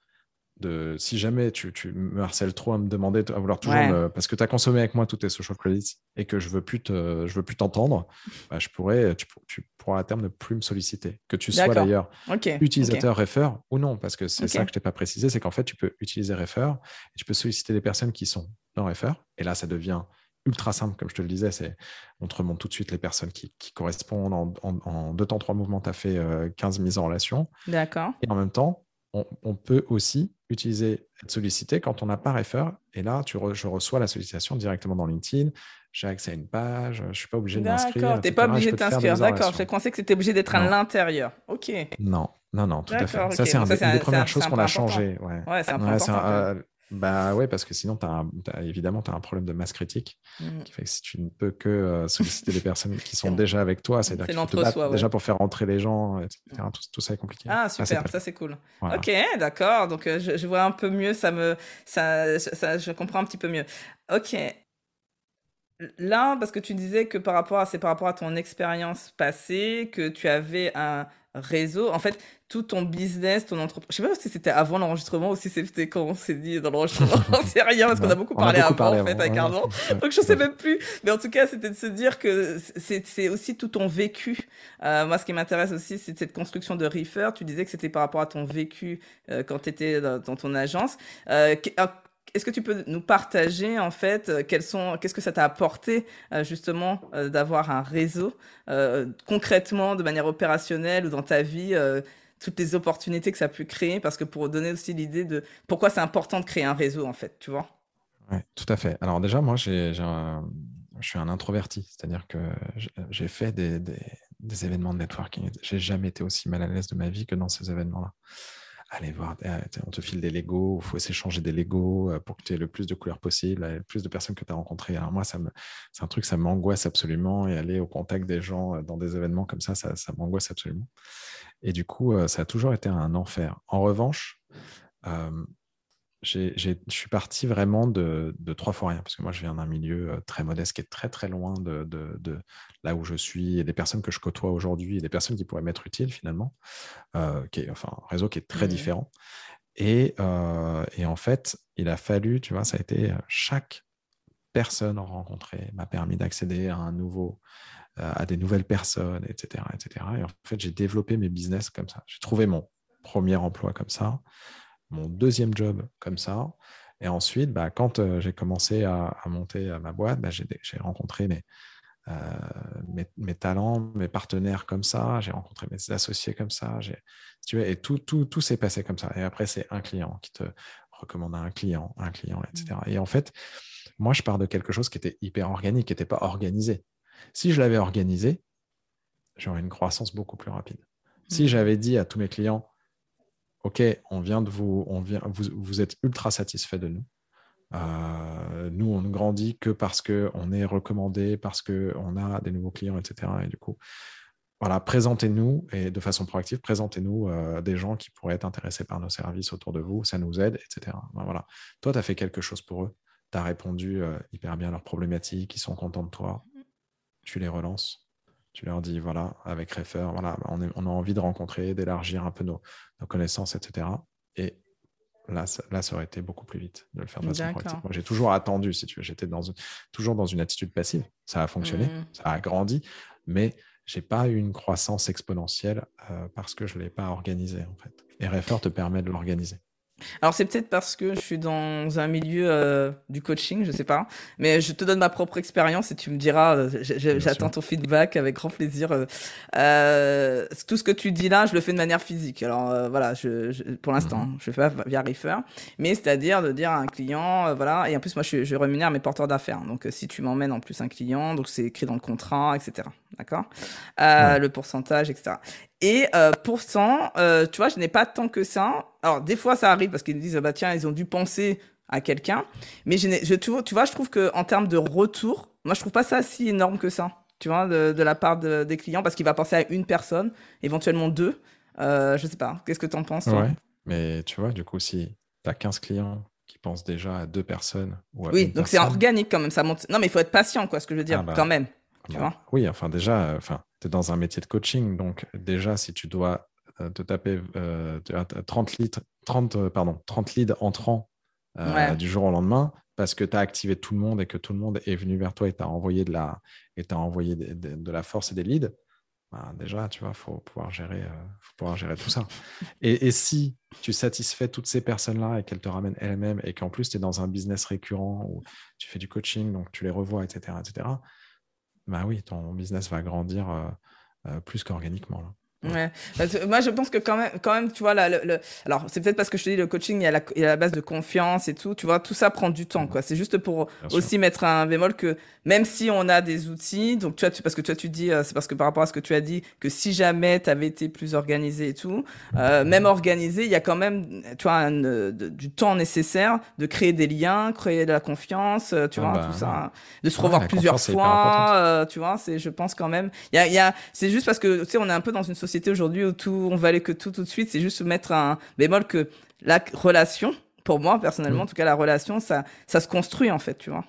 de si jamais tu, tu me harcèles trop à me demander, à vouloir toujours parce que tu as consommé avec moi tous tes social credits et que je veux plus te, je veux plus t'entendre, bah, je pourrais, tu, tu, pourras à terme ne plus me solliciter. Que tu sois d'ailleurs utilisateur Refer ou non, parce que c'est ça que je t'ai pas précisé, c'est qu'en fait, tu peux utiliser Refer et tu peux solliciter des personnes qui sont dans Refer. Et là, ça devient ultra simple, comme je te le disais. C'est, on te remonte tout de suite les personnes qui, correspondent. En, deux temps, trois mouvements, tu as fait 15 euh, mises en relation. D'accord. Et en même temps, on, peut aussi utiliser être sollicité quand on n'a pas refer. Et là, tu je reçois la sollicitation directement dans LinkedIn. J'ai accès à une page. Je ne suis pas obligé de m'inscrire. D'accord, tu n'es pas obligé de t'inscrire. D'accord, j'ai pensé que tu étais obligé d'être à l'intérieur. OK. Non, non, non, tout à fait. Ça, c'est une des premières choses qu'on a changé. Ouais, ouais c'est important. Bah ouais, parce que sinon, as, évidemment, tu as un problème de masse critique mmh. qui fait que si tu ne peux que euh, solliciter des personnes qui sont déjà avec toi, c'est-à-dire que tu te déjà pour faire rentrer les gens, etc. Mmh. Tout, ça est compliqué. Ah, super, ça c'est cool. Ok, d'accord. Donc euh, je, vois un peu mieux, ça me, ça, ça, je comprends un petit peu mieux. Ok. Là, parce que tu disais que par rapport à, c'est par rapport à ton expérience passée, que tu avais un, réseau. En fait, tout ton business, ton entreprise. Je sais pas si c'était avant l'enregistrement ou si c'était quand on s'est dit dans l'enregistrement. c'est rien parce qu'on a beaucoup parlé avant, en fait, avec Arnaud. Donc je sais même plus. Mais en tout cas, c'était de se dire que c'est aussi tout ton vécu. Euh, moi, ce qui m'intéresse aussi, c'est cette construction de Reefer. Tu disais que c'était par rapport à ton vécu euh, quand tu étais dans, ton agence. Euh, est-ce que tu peux nous partager en fait quels sont, qu'est-ce que ça t'a apporté justement d'avoir un réseau concrètement, de manière opérationnelle ou dans ta vie toutes les opportunités que ça a pu créer, parce que pour donner aussi l'idée de pourquoi c'est important de créer un réseau, en fait, tu vois? Oui, tout à fait. Alors déjà, moi, je suis un introverti, c'est-à-dire que j'ai fait des, des, événements de networking. J'ai jamais été aussi mal à l'aise de ma vie que dans ces événements-là. Allez voir, eh, on te file des Legos, il faut s'échanger des Legos euh, pour que tu aies le plus de couleurs possible, le plus de personnes que tu as rencontrées. Alors moi, c'est un truc, ça m'angoisse absolument, et aller au contact des gens euh, dans des événements comme ça, ça m'angoisse absolument. Et du coup, ça a toujours été un enfer. En revanche, je suis parti vraiment de, trois fois rien, parce que moi, je viens d'un milieu très modeste qui est très, très loin de, de, là où je suis et des personnes que je côtoie aujourd'hui et des personnes qui pourraient m'être utiles finalement, qui est, enfin, un réseau qui est très mmh. différent. Et, et, en fait, il a fallu, tu vois, ça a été chaque personne rencontrée m'a permis d'accéder à un nouveau, à des nouvelles personnes, etc., etc. Et en fait, j'ai développé mes business comme ça. J'ai trouvé mon premier emploi comme ça, mon deuxième job comme ça. Et ensuite, bah, quand euh, j'ai commencé à, monter ma boîte, bah, j'ai rencontré euh, mes, mes, talents, mes partenaires comme ça, j'ai rencontré mes associés comme ça, tu vois, et tout, tout, tout s'est passé comme ça. Et après, c'est un client qui te recommande à un client, un client, etc. Mmh. Et en fait, moi, je pars de quelque chose qui était hyper organique, qui n'était pas organisé. Si je l'avais organisé, j'aurais une croissance beaucoup plus rapide. Si mmh. j'avais dit à tous mes clients, OK, on vient de vous, on vient, vous, êtes ultra satisfait de nous. Euh, nous, on ne grandit que parce qu'on est recommandé, parce qu'on a des nouveaux clients, etc. Et du coup, voilà, présentez-nous et de façon proactive, présentez-nous euh, des gens qui pourraient être intéressés par nos services autour de vous, ça nous aide, etc. Ben voilà. Toi, tu as fait quelque chose pour eux, tu as répondu euh, hyper bien à leurs problématiques, ils sont contents de toi tu les relances, tu leur dis voilà, avec Refer, voilà, on, a envie de rencontrer, d'élargir un peu nos, connaissances, etc. Et là ça, là, ça aurait été beaucoup plus vite de le faire de façon proactive. Moi, j'ai toujours attendu, si tu veux, j'étais dans toujours dans une attitude passive. Ça a fonctionné, mmh. ça a grandi, mais j'ai pas eu une croissance exponentielle euh, parce que je l'ai pas organisé en fait. Et Refer te permet de l'organiser. Alors c'est peut-être parce que je suis dans un milieu euh, du coaching, je sais pas, mais je te donne ma propre expérience et tu me diras, euh, j'attends ton feedback avec grand plaisir. Euh, tout ce que tu dis là, je le fais de manière physique. Alors voilà, je, pour l'instant, mhm. je fais pas via Reefer, mais c'est-à-dire de dire à un client, voilà, et en plus moi je, je rémunère mes porteurs d'affaires. Donc si tu m'emmènes en plus un client, donc c'est écrit dans le contrat, etc. D'accord, le pourcentage, etc. Et euh, pourtant, euh, tu vois, je n'ai pas tant que ça. Alors, des fois, ça arrive parce qu'ils me disent, bah tiens, ils ont dû penser à quelqu'un. Mais je, je, tu, vois, je trouve qu'en termes de retour, moi, je trouve pas ça si énorme que ça, tu vois, de, la part des clients, parce qu'il va penser à une personne, éventuellement deux. Euh, je sais pas. Qu'est-ce que tu en penses toi? Ouais. Mais tu vois, du coup, si tu as 15 clients qui pensent déjà à deux personnes. Ou oui, donc c'est organique quand même. Ça monte... Non, mais il faut être patient, quoi, ce que je veux dire, ah bah, quand même. Tu bah, vois oui, enfin, déjà, enfin, tu es dans un métier de coaching, donc déjà, si tu dois euh, te taper 30, euh, litres, 30, euh, pardon, 30 leads entrants du jour au lendemain, parce que tu as activé tout le monde et que tout le monde est venu vers toi et t'a envoyé, de la, et as envoyé de, la force et des leads, bah, déjà, tu vois, il faut pouvoir gérer, faut pouvoir gérer tout ça. Et, et, si tu satisfais toutes ces personnes-là et qu'elles te ramènent elles-mêmes et qu'en plus tu es dans un business récurrent où tu fais du coaching, donc tu les revois, etc., etc., bah oui, ton business va grandir euh, euh, plus qu'organiquement. Ouais. Moi, je pense que quand même, quand même tu vois, là, le, alors c'est peut-être parce que je te dis, le coaching, il y, a la, il y a la base de confiance et tout, tu vois, tout ça prend du temps, quoi. C'est juste pour aussi mettre un bémol que même si on a des outils, donc tu vois, tu, parce que toi, tu dis, euh, c'est parce que par rapport à ce que tu as dit, que si jamais tu avais été plus organisé et tout, euh, même organisé, il y a quand même, tu vois, un, euh, du temps nécessaire de créer des liens, créer de la confiance, euh, tu ah vois, bah, tout ça, de se revoir plusieurs fois, tu vois, c'est, je pense quand même, il y a, y a, c'est juste parce que, tu sais, on est un peu dans une société société aujourd'hui où tout, on va aller que tout tout de suite, c'est juste mettre un bémol que la relation, pour moi personnellement, mm. en tout cas la relation, ça, ça se construit en fait, tu vois.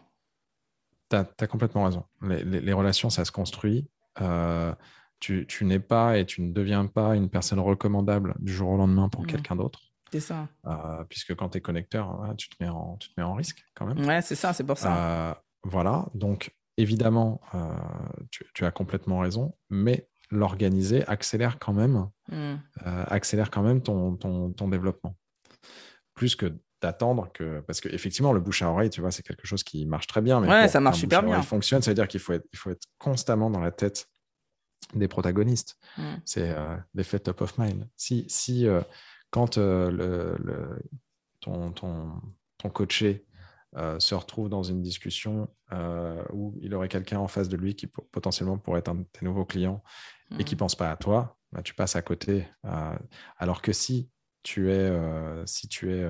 Tu as, complètement raison. Les, les, relations, ça se construit. Euh, tu, n'es pas et tu ne deviens pas une personne recommandable du jour au lendemain pour mmh. quelqu'un d'autre. C'est ça. Euh, puisque quand tu es connecteur, hein, tu, te mets en, tu te mets en risque quand même. Ouais, c'est ça, c'est pour ça. Euh, voilà, donc évidemment, euh, tu, as complètement raison, mais l'organiser accélère quand même, mmh. accélère quand même ton, ton, ton, développement. Plus que d'attendre que. Parce qu'effectivement, le bouche à oreille, tu vois, c'est quelque chose qui marche très bien. Mais ouais, ça marche super bien. fonctionne, ça veut dire qu'il faut, être, il faut être constamment dans la tête des protagonistes. Mmh. C'est l'effet top of mind. Si, si quand euh, le, ton, ton, ton, coaché euh, se retrouve dans une discussion euh, où il aurait quelqu'un en face de lui qui potentiellement pourrait être un de tes nouveaux clients et qui ne mmh. pense pas à toi, bah, tu passes à côté. alors que si tu es, si tu es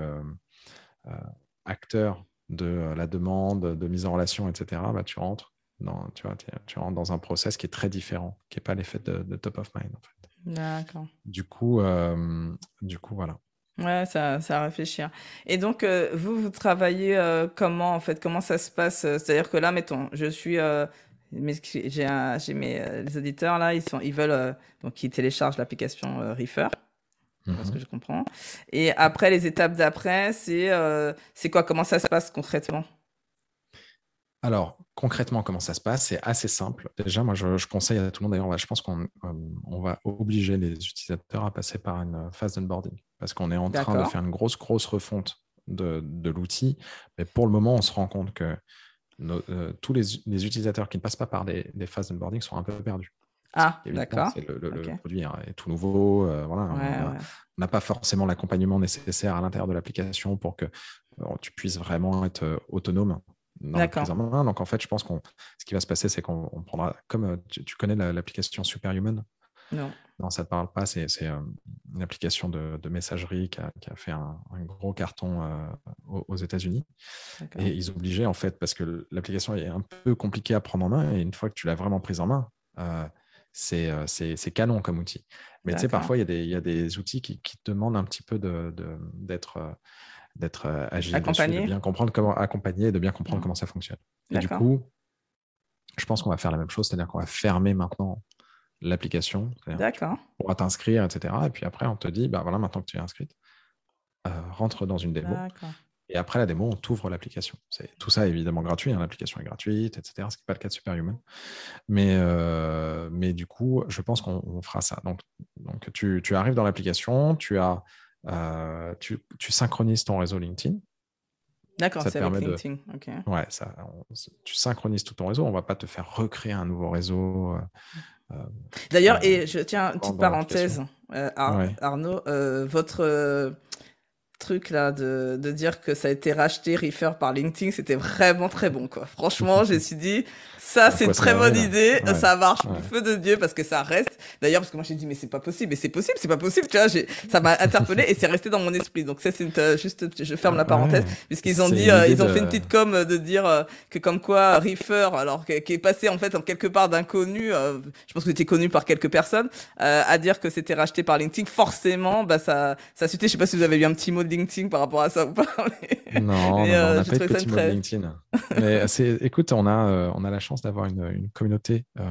acteur de la demande, de mise en relation, etc., bah, tu rentres dans, tu, vois, tu rentres dans un process qui est très différent, qui n'est pas l'effet de, de, top of mind. En fait. D'accord. Du coup, euh, du coup, voilà. Ouais, ça, ça réfléchir. Et donc, euh, vous, vous travaillez euh, comment, en fait? Comment ça se passe? C'est-à-dire que là, mettons, je suis... j'ai mes les auditeurs, là, ils, sont, ils veulent... donc, ils téléchargent l'application Reefer. Parce que mhm. je comprends. Et après, les étapes d'après, c'est c'est quoi? Comment ça se passe concrètement? Alors, concrètement, comment ça se passe? C'est assez simple. Déjà, moi, je, conseille à tout le monde, d'ailleurs, je pense qu'on euh, va obliger les utilisateurs à passer par une phase d'onboarding parce qu'on est en train de faire une grosse, grosse refonte de, l'outil. Mais pour le moment, on se rend compte que euh, tous les, utilisateurs qui ne passent pas par des, phases d'onboarding sont un peu perdus. Ah, d'accord. Le, produit est tout nouveau. Euh, voilà, on n'a pas forcément l'accompagnement nécessaire à l'intérieur de l'application pour que tu puisses vraiment être autonome dans Donc en fait, je pense qu'on ce qui va se passer, c'est qu'on prendra, comme euh, tu, connais l'application Superhuman? Non. Non, ça ne te parle pas. C'est euh, une application de, messagerie qui a, fait un, gros carton euh, aux, États-Unis. Et ils obligeaient, en fait, parce que l'application est un peu compliquée à prendre en main. Et une fois que tu l'as vraiment prise en main, c'est canon comme outil. Mais tu sais, parfois, il y, a des outils qui, qui, demandent un petit peu d'être d'être euh, agile, de bien comprendre comment accompagner, de bien comprendre mmh. comment ça fonctionne. Et du coup, je pense qu'on va faire la même chose, c'est-à-dire qu'on va fermer maintenant l'application. D'accord. On va t'inscrire, etc. Et puis après, on te dit, bah voilà, maintenant que tu es inscrite, euh, rentre dans une démo. Et après la démo, on t'ouvre l'application. Tout ça est évidemment gratuit, hein, l'application est gratuite, etc. Ce qui n'est pas le cas de Superhuman. Mais, euh, mais du coup, je pense qu'on fera ça. Donc, donc tu, tu arrives dans l'application, tu as euh, tu, synchronises ton réseau LinkedIn. D'accord, c'est avec LinkedIn. Ouais, ça, tu synchronises tout ton réseau. On ne va pas te faire recréer un nouveau réseau. Euh, euh, D'ailleurs, et je tiens une petite parenthèse, Arnaud, votre truc là de, de, dire que ça a été racheté, Refer par LinkedIn, c'était vraiment très bon quoi. Franchement, j'ai suis dit, ça, c'est une très bonne idée. Ça marche feu de Dieu parce que ça reste. D'ailleurs, parce que moi, j'ai dit, mais c'est pas possible, mais c'est possible, c'est pas possible, tu vois. Ça m'a interpellé et c'est resté dans mon esprit. Donc, ça, c'est euh, juste, je ferme la parenthèse, puisqu'ils ont dit, euh, ils ont fait une petite com de dire euh, que comme quoi Reefer, alors qui est passé en fait en quelque part d'inconnu, je pense que c'était connu par quelques personnes, à dire que c'était racheté par LinkedIn, forcément, bah, ça, ça a suité. Je sais pas si vous avez eu un petit mot de LinkedIn par rapport à ça ou pas. Non, on n'a pas de petit mot de LinkedIn. mais écoute, on a, on a la chance d'avoir une, communauté euh,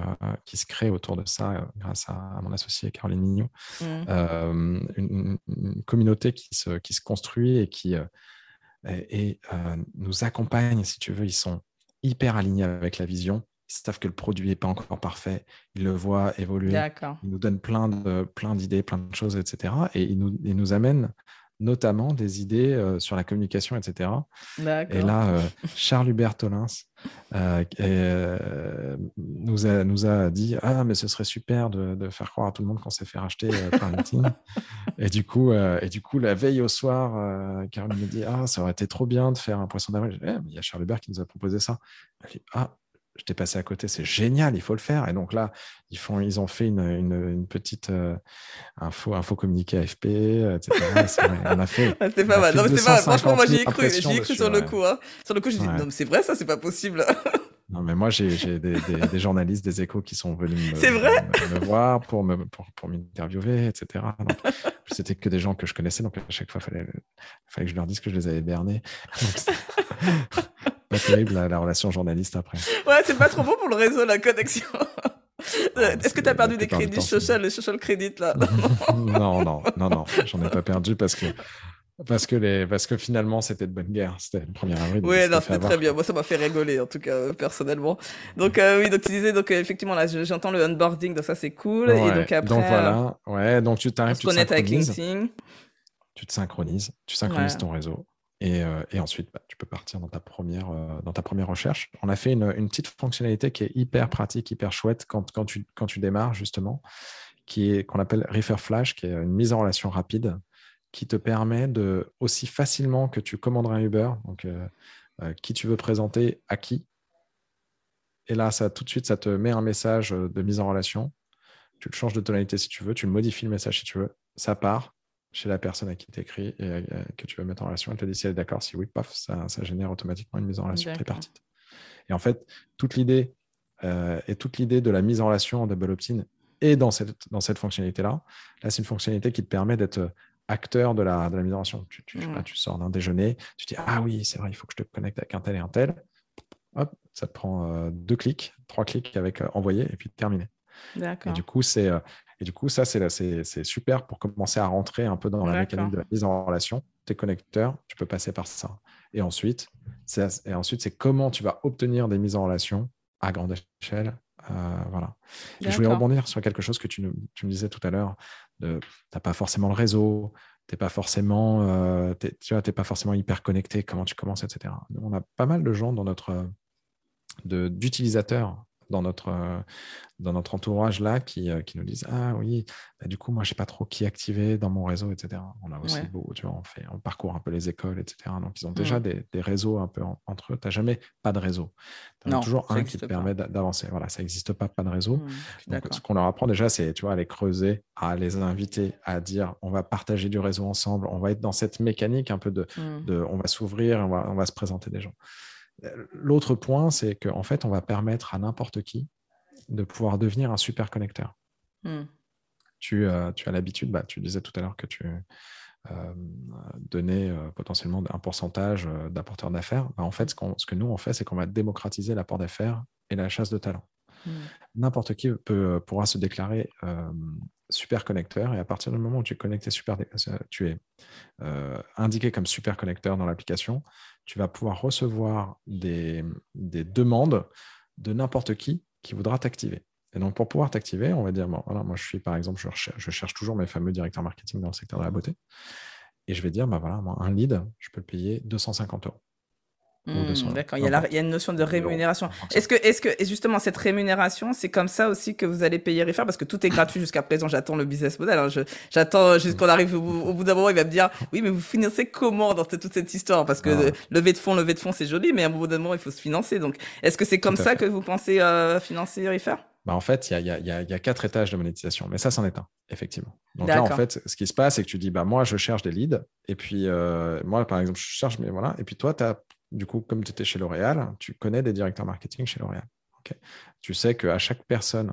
qui se crée autour de ça euh, grâce à, mon associé Caroline Mignot. Mmh. Euh, une, communauté qui se, qui se construit et qui et, nous accompagne, si tu veux. Ils sont hyper alignés avec la vision. Ils savent que le produit n'est pas encore parfait. Ils le voient évoluer. Ils nous donnent plein de plein d'idées, plein de choses, etc. Et ils nous, ils nous amènent notamment des idées euh, sur la communication, etc. Et là, euh, Charles Hubert Tolins euh, nous, a, nous a dit Ah, mais ce serait super de, faire croire à tout le monde qu'on s'est fait racheter par LinkedIn. et, du coup, et du coup, la veille au soir, Caroline me dit Ah, ça aurait été trop bien de faire un poisson d'avril. Eh, il y a Charles Hubert qui nous a proposé ça. dit, ah, je t'ai passé à côté, c'est génial, il faut le faire. Et donc là, ils, font, ils ont fait une, une, petite euh, info, info communiqué AFP, etc. on a fait. Ah, c'était pas mal. Non, mais pas Franchement, moi, j'y ai cru. J'y ai cru sur le coup. Hein. Sur le coup, j'ai dit, non, mais c'est vrai, ça, c'est pas possible. non, mais moi, j'ai des, des, journalistes des échos qui sont venus me, vrai me, voir pour me pour, pour m'interviewer, etc. C'était que des gens que je connaissais, donc à chaque fois, il fallait, fallait que je leur dise que je les avais bernés. Donc, pas terrible la, relation journaliste après. Ouais, c'est pas trop bon pour le réseau, la connexion. Est-ce que tu as perdu des crédits social, les social credit là? Non, non, non, non, j'en ai pas perdu parce que parce que, les... Parce que finalement, c'était de bonne guerre. C'était le 1er avril. Oui, c'était très bien. Moi, ça m'a fait rigoler, en tout cas, euh, personnellement. Donc, euh, oui, donc tu disais, donc, euh, effectivement, là, j'entends le onboarding, donc ça, c'est cool. et donc, après. Donc, voilà. Ouais, donc tu t'arrives, tu te avec LinkedIn. Tu te synchronises. Tu synchronises ton réseau. Et, et ensuite, bah, tu peux partir dans ta première, dans ta première recherche. On a fait une, petite fonctionnalité qui est hyper pratique, hyper chouette quand, quand, tu, quand tu démarres, justement, qui est qu'on appelle Refer Flash, qui est une mise en relation rapide qui te permet de, aussi facilement que tu commanderas un Uber, donc euh, euh, qui tu veux présenter à qui. Et là, ça, tout de suite, ça te met un message euh, de mise en relation. Tu le changes de tonalité si tu veux, tu modifies le message si tu veux. Ça part chez la personne à qui tu écris et que tu veux mettre en relation. Elle te dit si elle est d'accord. Si oui, paf, ça, génère automatiquement une mise en relation tripartite. Et en fait, toute l'idée et toute l'idée de la mise en relation en double opt-in est dans cette, dans cette fonctionnalité-là. Là, c'est une fonctionnalité qui te permet d'être acteur de la, de la migration. Tu, tu, tu sors d'un déjeuner, tu dis Ah oui, c'est vrai, il faut que je te connecte avec un tel et un tel. Hop, ça te prend euh, deux clics, trois clics avec euh, envoyer et puis terminé. Et du coup, c'est euh, et du coup ça c'est super pour commencer à rentrer un peu dans la mécanique de la mise en relation. Tes connecteurs, tu peux passer par ça. Et ensuite, et c'est comment tu vas obtenir des mises en relation à grande échelle. voilà. je voulais rebondir sur quelque chose que tu, tu me disais tout à l'heure tu n'as pas forcément le réseau, tu n'es pas forcément, euh, tu vois, pas forcément hyper connecté, comment tu commences, etc. On a pas mal de gens dans notre d'utilisateurs dans notre, euh, dans notre entourage là qui, euh, qui nous disent Ah oui, bah, du coup, moi, je sais pas trop qui activer dans mon réseau, etc. On a aussi beau, tu vois, on, fait, on parcourt un peu les écoles, etc. Donc, ils ont déjà mmh. des, des, réseaux un peu entre eux. Tu n'as jamais pas de réseau. Tu as toujours un qui te permet d'avancer. Voilà, ça n'existe pas, pas de réseau. Mmh, Donc, ce qu'on leur apprend déjà, c'est, tu vois, à les creuser, à les inviter, à dire on va partager du réseau ensemble, on va être dans cette mécanique un peu de, mmh. de on va s'ouvrir, on va, on va se présenter des gens. L'autre point, c'est qu'en fait, on va permettre à n'importe qui de pouvoir devenir un super connecteur. Hmm. Tu, euh, tu, as l'habitude, bah, tu disais tout à l'heure que tu euh, donnais euh, potentiellement un pourcentage d'apporteurs d'affaires. Bah, en fait, ce, ce, que nous, on fait, c'est qu'on va démocratiser l'apport d'affaires et la chasse de talent. Hmm. N'importe qui peut, pourra se déclarer super connecteur et à partir du moment où tu es connecté super, tu es indiqué comme super connecteur dans l'application, tu vas pouvoir recevoir des, demandes de n'importe qui qui voudra t'activer. Et donc, pour pouvoir t'activer, on va dire, voilà, moi, je suis, par exemple, je je cherche toujours mes fameux directeurs marketing dans le secteur de la beauté. Et je vais dire, bah voilà, moi, un lead, je peux le payer 250 euros. Mmh, d'accord, il, y a une notion de rémunération. Est-ce que, est que, justement, cette rémunération, c'est comme ça aussi que vous allez payer Refer Parce que tout est gratuit jusqu'à présent. J'attends le business model. Hein. J'attends jusqu'on arrive au, bout d'un moment, il va me dire Oui, mais vous financez comment dans toute cette histoire Parce que ah. lever de fonds, lever de fonds, c'est joli, mais à un bout d'un moment, il faut se financer. Donc, est-ce que c'est comme ça que vous pensez euh, financer Refer bah en fait, il y a, y, a, y a, quatre étages de monétisation, mais ça, c'en est un, effectivement. Donc là, en fait, ce qui se passe, c'est que tu dis, bah, moi, je cherche des leads, et puis euh, moi, par exemple, je cherche, mais voilà, et puis toi, tu as du coup, comme tu étais chez L'Oréal, tu connais des directeurs marketing chez L'Oréal. Tu sais qu'à chaque personne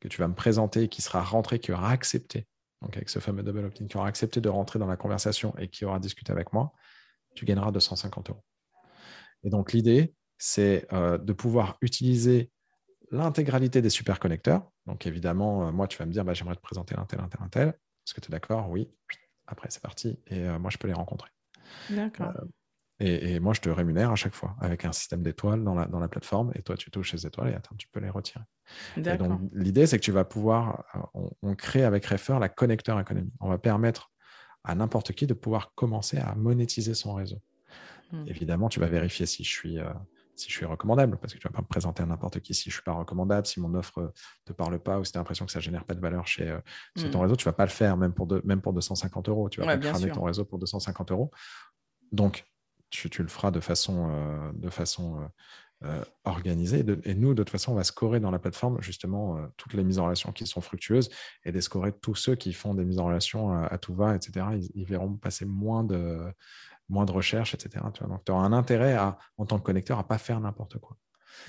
que tu vas me présenter, qui sera rentrée, qui aura accepté, donc avec ce fameux double opt-in, qui aura accepté de rentrer dans la conversation et qui aura discuté avec moi, tu gagneras 250 euros. Et donc, l'idée, c'est euh, de pouvoir utiliser l'intégralité des super connecteurs. Donc, évidemment, euh, moi, tu vas me dire, bah, j'aimerais te présenter un tel, un tel, un tel. Est-ce que tu es d'accord? Oui. Après, c'est parti. Et euh, moi, je peux les rencontrer. D'accord. Et, moi, je te rémunère à chaque fois avec un système d'étoiles dans la, dans la plateforme. Et toi, tu touches ces étoiles et attends, tu peux les retirer. donc, l'idée, c'est que tu vas pouvoir, euh, on, crée avec Refer la connecteur économie. On va permettre à n'importe qui de pouvoir commencer à monétiser son réseau. Hmm. Évidemment, tu vas vérifier si je suis, euh, si je suis recommandable, parce que tu ne vas pas me présenter à n'importe qui si je ne suis pas recommandable, si mon offre ne te parle pas ou si tu as l'impression que ça ne génère pas de valeur chez, euh, ton hmm. réseau, tu ne vas pas le faire, même pour, même pour 250 euros. Tu vas pas cramer ton réseau pour 250 euros. Donc, tu, le feras de façon, euh, de façon euh, euh, organisée. Et, nous, de toute façon, on va scorer dans la plateforme justement toutes les mises en relation qui sont fructueuses et des scorer tous ceux qui font des mises en relation à, tout va, etc. Ils, verront passer moins de, moins de recherches, etc. Donc, tu auras un intérêt à, en tant que connecteur à ne pas faire n'importe quoi.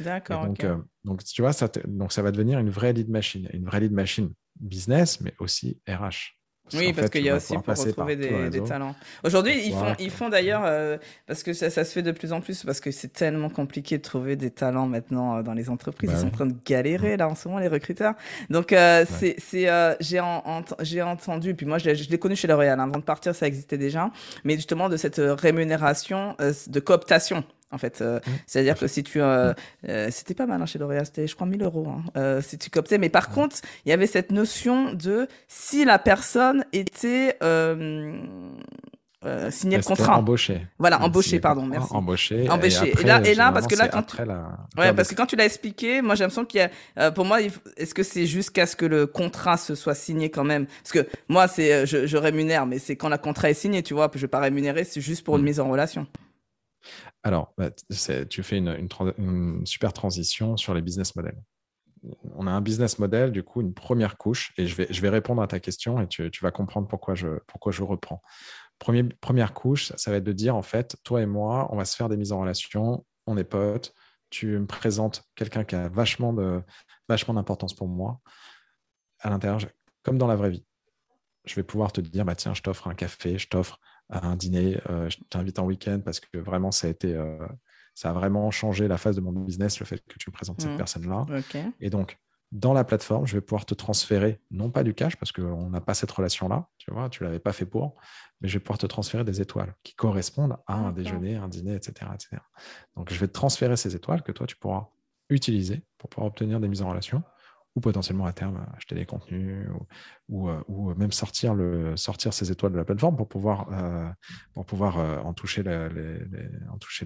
D'accord. Donc, donc, tu vois, ça, donc ça va devenir une vraie lead machine, une vraie lead machine business, mais aussi RH. Oui, parce qu'il y a aussi pour retrouver des, talents. Aujourd'hui, ils font, ils font d'ailleurs, euh, parce que ça, ça, se fait de plus en plus, parce que c'est tellement compliqué de trouver des talents maintenant euh, dans les entreprises. Bah ils sont en train de galérer là en ce moment, les recruteurs. Donc, euh, c'est, c'est, j'ai, j'ai entendu, puis moi je l'ai, connu chez L'Oréal, hein. avant de partir, ça existait déjà, mais justement de cette rémunération de cooptation en fait. Euh, mmh. C'est-à-dire que si tu... Euh, mmh. euh, c'était pas mal hein, chez L'Oréal, c'était je crois 1000 euros hein, si tu cooptais. Mais par mmh. contre, il y avait cette notion de si la personne était... signé le contrat. Embauché. Voilà, embauché, pardon, merci. Embauché. Embauché. Et, là, et là parce que là, quand tu... ouais, parce que quand tu l'as expliqué, moi j'ai l'impression qu'il y a, pour moi, est-ce que c'est jusqu'à ce que le contrat se soit signé quand même? Parce que moi, c'est, je, je rémunère, mais c'est quand le contrat est signé, tu vois, je vais pas rémunérer, c'est juste pour une mise en relation. Alors, bah, tu fais une, super transition sur les business models. On a un business model, du coup, une première couche, et je vais, répondre à ta question et tu, vas comprendre pourquoi je, pourquoi je reprends. première couche, ça, va être de dire, en fait, toi et moi, on va se faire des mises en relation, on est potes, tu me présentes quelqu'un qui a vachement d'importance pour moi à l'intérieur, comme dans la vraie vie. Je vais pouvoir te dire, bah, tiens, je t'offre un café, je t'offre à un dîner, euh, je t'invite en week-end parce que vraiment, ça a été, euh, ça a vraiment changé la phase de mon business, le fait que tu me présentes cette mmh. personne-là. Et donc, dans la plateforme, je vais pouvoir te transférer, non pas du cash, parce qu'on n'a pas cette relation-là, tu vois, tu ne l'avais pas fait pour, mais je vais pouvoir te transférer des étoiles qui correspondent à un déjeuner, un dîner, etc., etc. Donc, je vais te transférer ces étoiles que toi, tu pourras utiliser pour pouvoir obtenir des mises en relation ou potentiellement à terme acheter des contenus ou, ou, ou, même sortir, le, sortir ces étoiles de la plateforme pour pouvoir, euh, pour pouvoir euh, en toucher, en toucher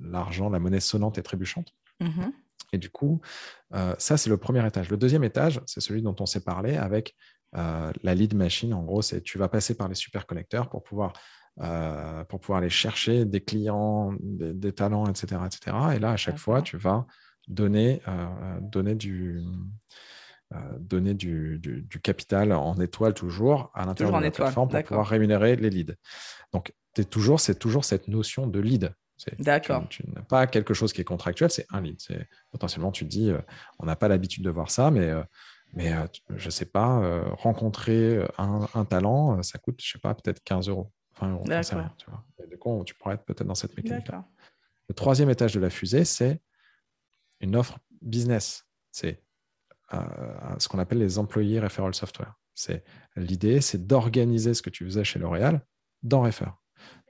l'argent, la monnaie sonnante et trébuchante. Mmh et du coup, euh, ça, c'est le premier étage. Le deuxième étage, c'est celui dont on s'est parlé avec la lead machine. En gros, c'est tu vas passer par les super connecteurs pour pouvoir pour pouvoir aller chercher des clients, des, des, talents, etc., etc. Et là, à chaque fois, tu vas donner, euh, donner, du, euh, donner du, du, capital en étoile toujours à l'intérieur de la plateforme pour pouvoir rémunérer les leads. Donc, es toujours, c'est toujours cette notion de lead. D'accord. Tu, n'as pas quelque chose qui est contractuel, c'est un lead. Potentiellement, tu te dis, euh, on n'a pas l'habitude de voir ça, mais, mais je ne sais pas, rencontrer un, un, talent, ça coûte, je sais pas, peut-être 15 euros. 20 euros. tu, vois. Et du coup, tu pourrais être peut-être dans cette mécanique. Le troisième étage de la fusée, c'est une offre business. C'est euh, ce qu'on appelle les employés referral software. C'est l'idée, c'est d'organiser ce que tu faisais chez L'Oréal dans Refer.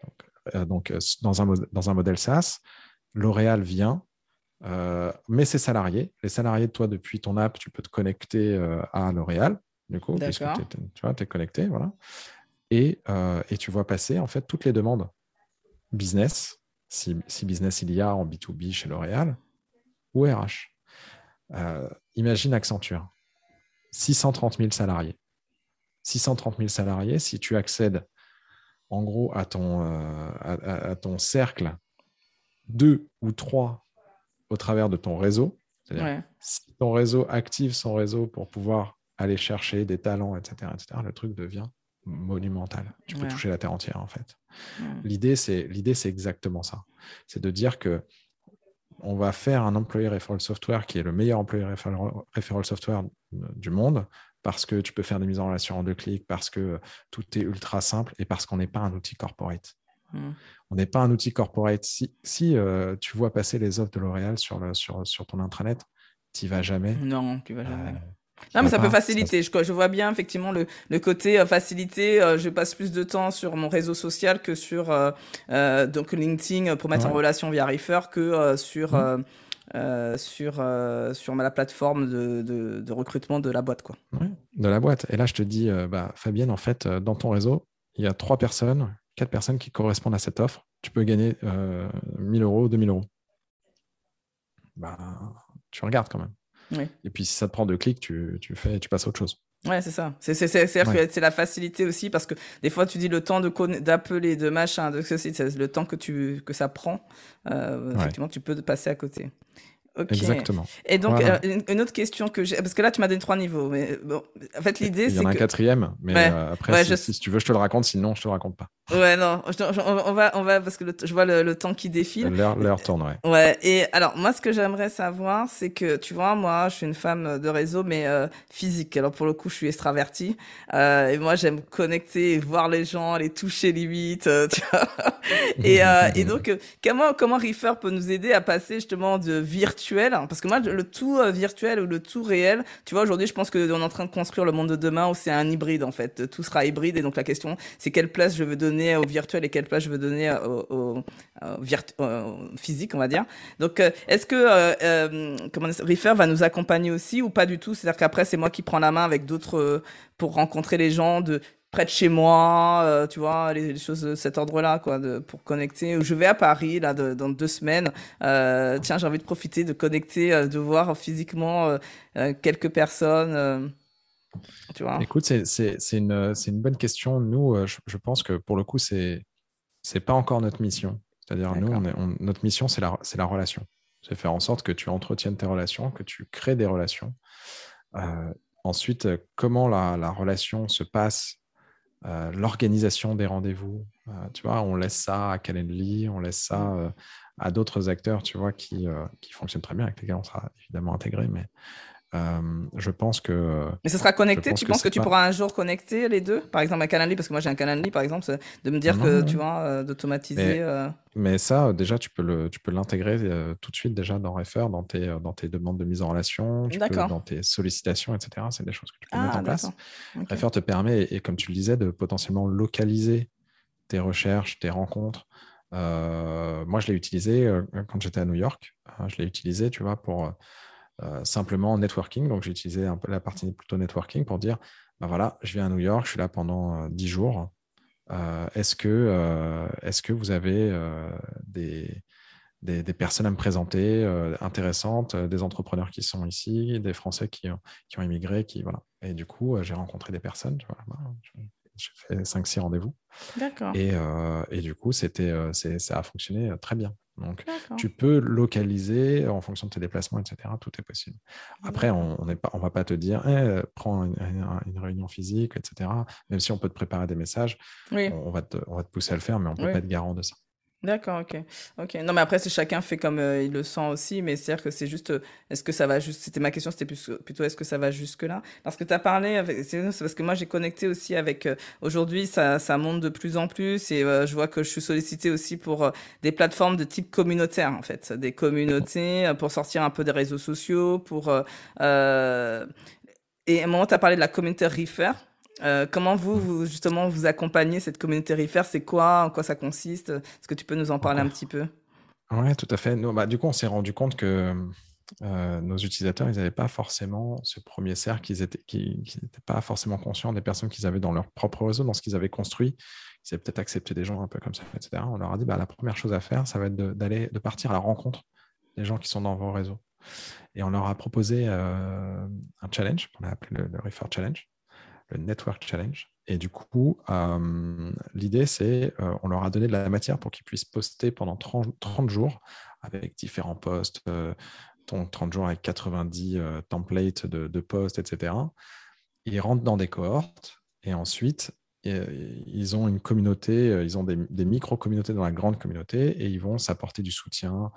Donc, euh, euh, dans, un, dans un modèle SaaS, L'Oréal vient, met ses salariés. Les salariés de toi, depuis ton app, tu peux te connecter à L'Oréal, du coup, puisque tu es, connecté. Voilà. Et, et, tu vois passer en fait toutes les demandes business, si, si business il y a en B2B chez L'Oréal, ou RH. Euh, imagine Accenture, 630 000 salariés. 630 000 salariés, si tu accèdes en gros à ton, euh, à, ton cercle, deux ou trois au travers de ton réseau, c'est-à-dire si ton réseau active son réseau pour pouvoir aller chercher des talents, etc., etc., le truc devient monumental. Tu peux toucher la terre entière, en fait. L'idée, c'est exactement ça. C'est de dire que on va faire un employé referral software qui est le meilleur employé referral software du monde parce que tu peux faire des mises en relation en deux clics, parce que tout est ultra simple et parce qu'on n'est pas un outil corporate. Hmm. On n'est pas un outil corporate. Si, si euh, tu vois passer les offres de L'Oréal sur, sur, sur ton intranet, tu vas jamais. Non, tu vas jamais. Euh, non, mais ça peut faciliter. Je, je, vois bien effectivement le, le côté euh, facilité. Euh, je passe plus de temps sur mon réseau social que sur euh, donc LinkedIn pour mettre en relation via Refer que sur mmh. sur sur la plateforme de, de, de, recrutement de la boîte quoi. de la boîte. Et là, je te dis, bah, Fabienne, en fait, dans ton réseau, il y a trois personnes, quatre personnes qui correspondent à cette offre. Tu peux gagner 1000 euros, 2000 euros. Bah, tu regardes quand même. Et puis si ça te prend deux clics, tu, tu, fais, tu passes à autre chose. Ouais, c'est ça. C'est c'est la facilité aussi parce que des fois tu dis le temps de d'appeler, de machin, de ceci, le temps que tu que ça prend, euh, effectivement tu peux passer à côté. Exactement. Et donc, euh, une, autre question que j'ai, parce que là, tu m'as donné trois niveaux, mais bon, en fait, l'idée, c'est. Il y en a un quatrième, mais euh, après, si, tu veux, je te le raconte, sinon, je te le raconte pas. Ouais, non, on, va, on va, parce que je vois le, temps qui défile. L'heure tourne, ouais. Ouais, et alors, moi, ce que j'aimerais savoir, c'est que, tu vois, moi, je suis une femme de réseau, mais euh, physique. Alors, pour le coup, je suis extravertie. et moi, j'aime connecter, voir les gens, les toucher limite, tu vois. et, et donc, comment, comment Reefer peut nous aider à passer justement de virtuel, parce que moi, le tout euh, virtuel ou le tout réel, tu vois, aujourd'hui, je pense qu'on est en train de construire le monde de demain où c'est un hybride, en fait. Tout sera hybride. Et donc, la question, c'est quelle place je veux donner au virtuel et quelle place je veux donner au, physique, on va dire. Donc, euh, est-ce que euh, comment Reefer va nous accompagner aussi ou pas du tout? C'est-à-dire qu'après, c'est moi qui prends la main avec d'autres pour rencontrer les gens de près de chez moi, euh, tu vois, les, choses de cet ordre-là, quoi, de, pour connecter. Je vais à Paris, là, dans deux semaines. Euh, tiens, j'ai envie de profiter, de connecter, euh, de voir physiquement quelques personnes. tu vois. Écoute, c'est une, une, bonne question. Nous, je, pense que pour le coup, c'est c'est pas encore notre mission. C'est-à-dire, nous, on notre mission, c'est la, la relation. C'est faire en sorte que tu entretiennes tes relations, que tu crées des relations. ensuite, comment la, la relation se passe euh, l'organisation des rendez-vous. Euh, tu vois, on laisse ça à Calendly, on laisse ça mmh. euh, à d'autres acteurs, tu vois, qui, qui fonctionnent très bien, avec lesquels on sera évidemment intégré, mais je pense que. Mais ce sera connecté Tu penses que, tu pourras un jour connecter les deux? Par exemple, un Calendly, parce que moi j'ai un Calendly, par exemple, de me dire que tu vois, d'automatiser. Mais, ça, déjà, tu peux l'intégrer tout de suite déjà dans Refer, dans tes, dans tes demandes de mise en relation, dans tes sollicitations, etc. C'est des choses que tu peux mettre en ah, place. Refer te permet, et, comme tu le disais, de potentiellement localiser tes recherches, tes rencontres. moi, je l'ai utilisé quand j'étais à New York. je l'ai utilisé, tu vois, pour euh, simplement networking. Donc, j'ai utilisé un peu la partie plutôt networking pour dire, ben voilà, je viens à New York, je suis là pendant 10 euh, jours. Euh, est-ce que, est que vous avez des, des, personnes à me présenter intéressantes, des entrepreneurs qui sont ici, des Français qui, qui ont immigré, qui voilà. Et du coup, j'ai rencontré des personnes. j'ai fait 5-6 rendez-vous. D'accord. Et, et, du coup, c'était, ça a fonctionné très bien. Donc, tu peux localiser en fonction de tes déplacements, etc. Tout est possible. Après, on ne va pas te dire, eh, prends une, réunion physique, etc. Même si on peut te préparer des messages, on, va te, on, va te, pousser à le faire, mais on ne peut pas être garant de ça. D'accord, ok. Ok. Non, mais après, c'est chacun fait comme euh, il le sent aussi, mais c'est-à-dire que c'est juste, euh, est-ce que ça va juste, c'était ma question, c'était plus, plutôt est-ce que ça va jusque-là? Parce que tu as parlé, c'est parce que moi j'ai connecté aussi avec, euh, aujourd'hui ça, ça monte de plus en plus et je vois que je suis sollicité aussi pour des plateformes de type communautaire en fait, des communautés pour sortir un peu des réseaux sociaux, pour, et à un moment tu as parlé de la communauté Refer. Euh, comment vous, vous, justement, vous accompagnez cette communauté Refer C'est quoi? En quoi ça consiste? Est-ce que tu peux nous en parler un petit peu? Oui, tout à fait. bah, du coup, on s'est rendu compte que euh, nos utilisateurs, ils n'avaient pas forcément ce premier cercle, ils n'étaient qui, pas forcément conscients des personnes qu'ils avaient dans leur propre réseau, dans ce qu'ils avaient construit. Ils avaient peut-être accepté des gens un peu comme ça, etc. On leur a dit, bah, la première chose à faire, ça va être d'aller, de, partir à la rencontre des gens qui sont dans vos réseaux. Et on leur a proposé euh, un challenge qu'on a appelé le, le Refer Challenge le Network Challenge. Et du coup, euh, l'idée, c'est euh, on leur a donné de la matière pour qu'ils puissent poster pendant 30, 30 jours avec différents posts, euh, 30 jours avec 90 euh, templates de, de posts, etc. Ils rentrent dans des cohortes et ensuite, ils ont une communauté, ils ont des, micro-communautés dans la grande communauté et ils vont s'apporter du soutien,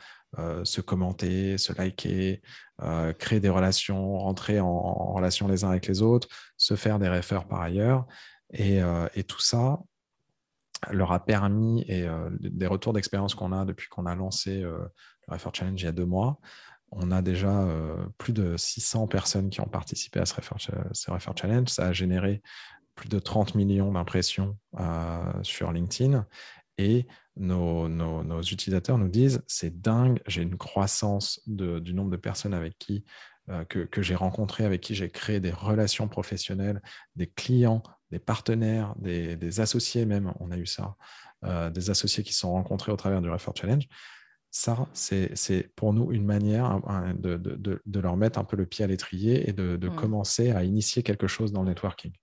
se commenter, se liker, euh, créer des relations, rentrer en, relation les uns avec les autres, se faire des réfers par ailleurs. Et, euh, tout ça leur a permis, et euh, des retours d'expérience qu'on a depuis qu'on a lancé le Refer Challenge il y a deux mois, on a déjà plus de 600 personnes qui ont participé à ce Refer, ce Refer Challenge. Ça a généré plus de 30 millions d'impressions sur LinkedIn. Et nos, utilisateurs nous disent c'est dingue, j'ai une croissance du nombre de personnes avec qui euh, que, j'ai rencontrées, avec qui j'ai créé des relations professionnelles, des clients, des partenaires, des, associés même, on a eu ça, euh, des associés qui sont rencontrés au travers du Refer Challenge. Ça, c'est pour nous une manière de, leur mettre un peu le pied à l'étrier et de, mmh. commencer à initier quelque chose dans le networking.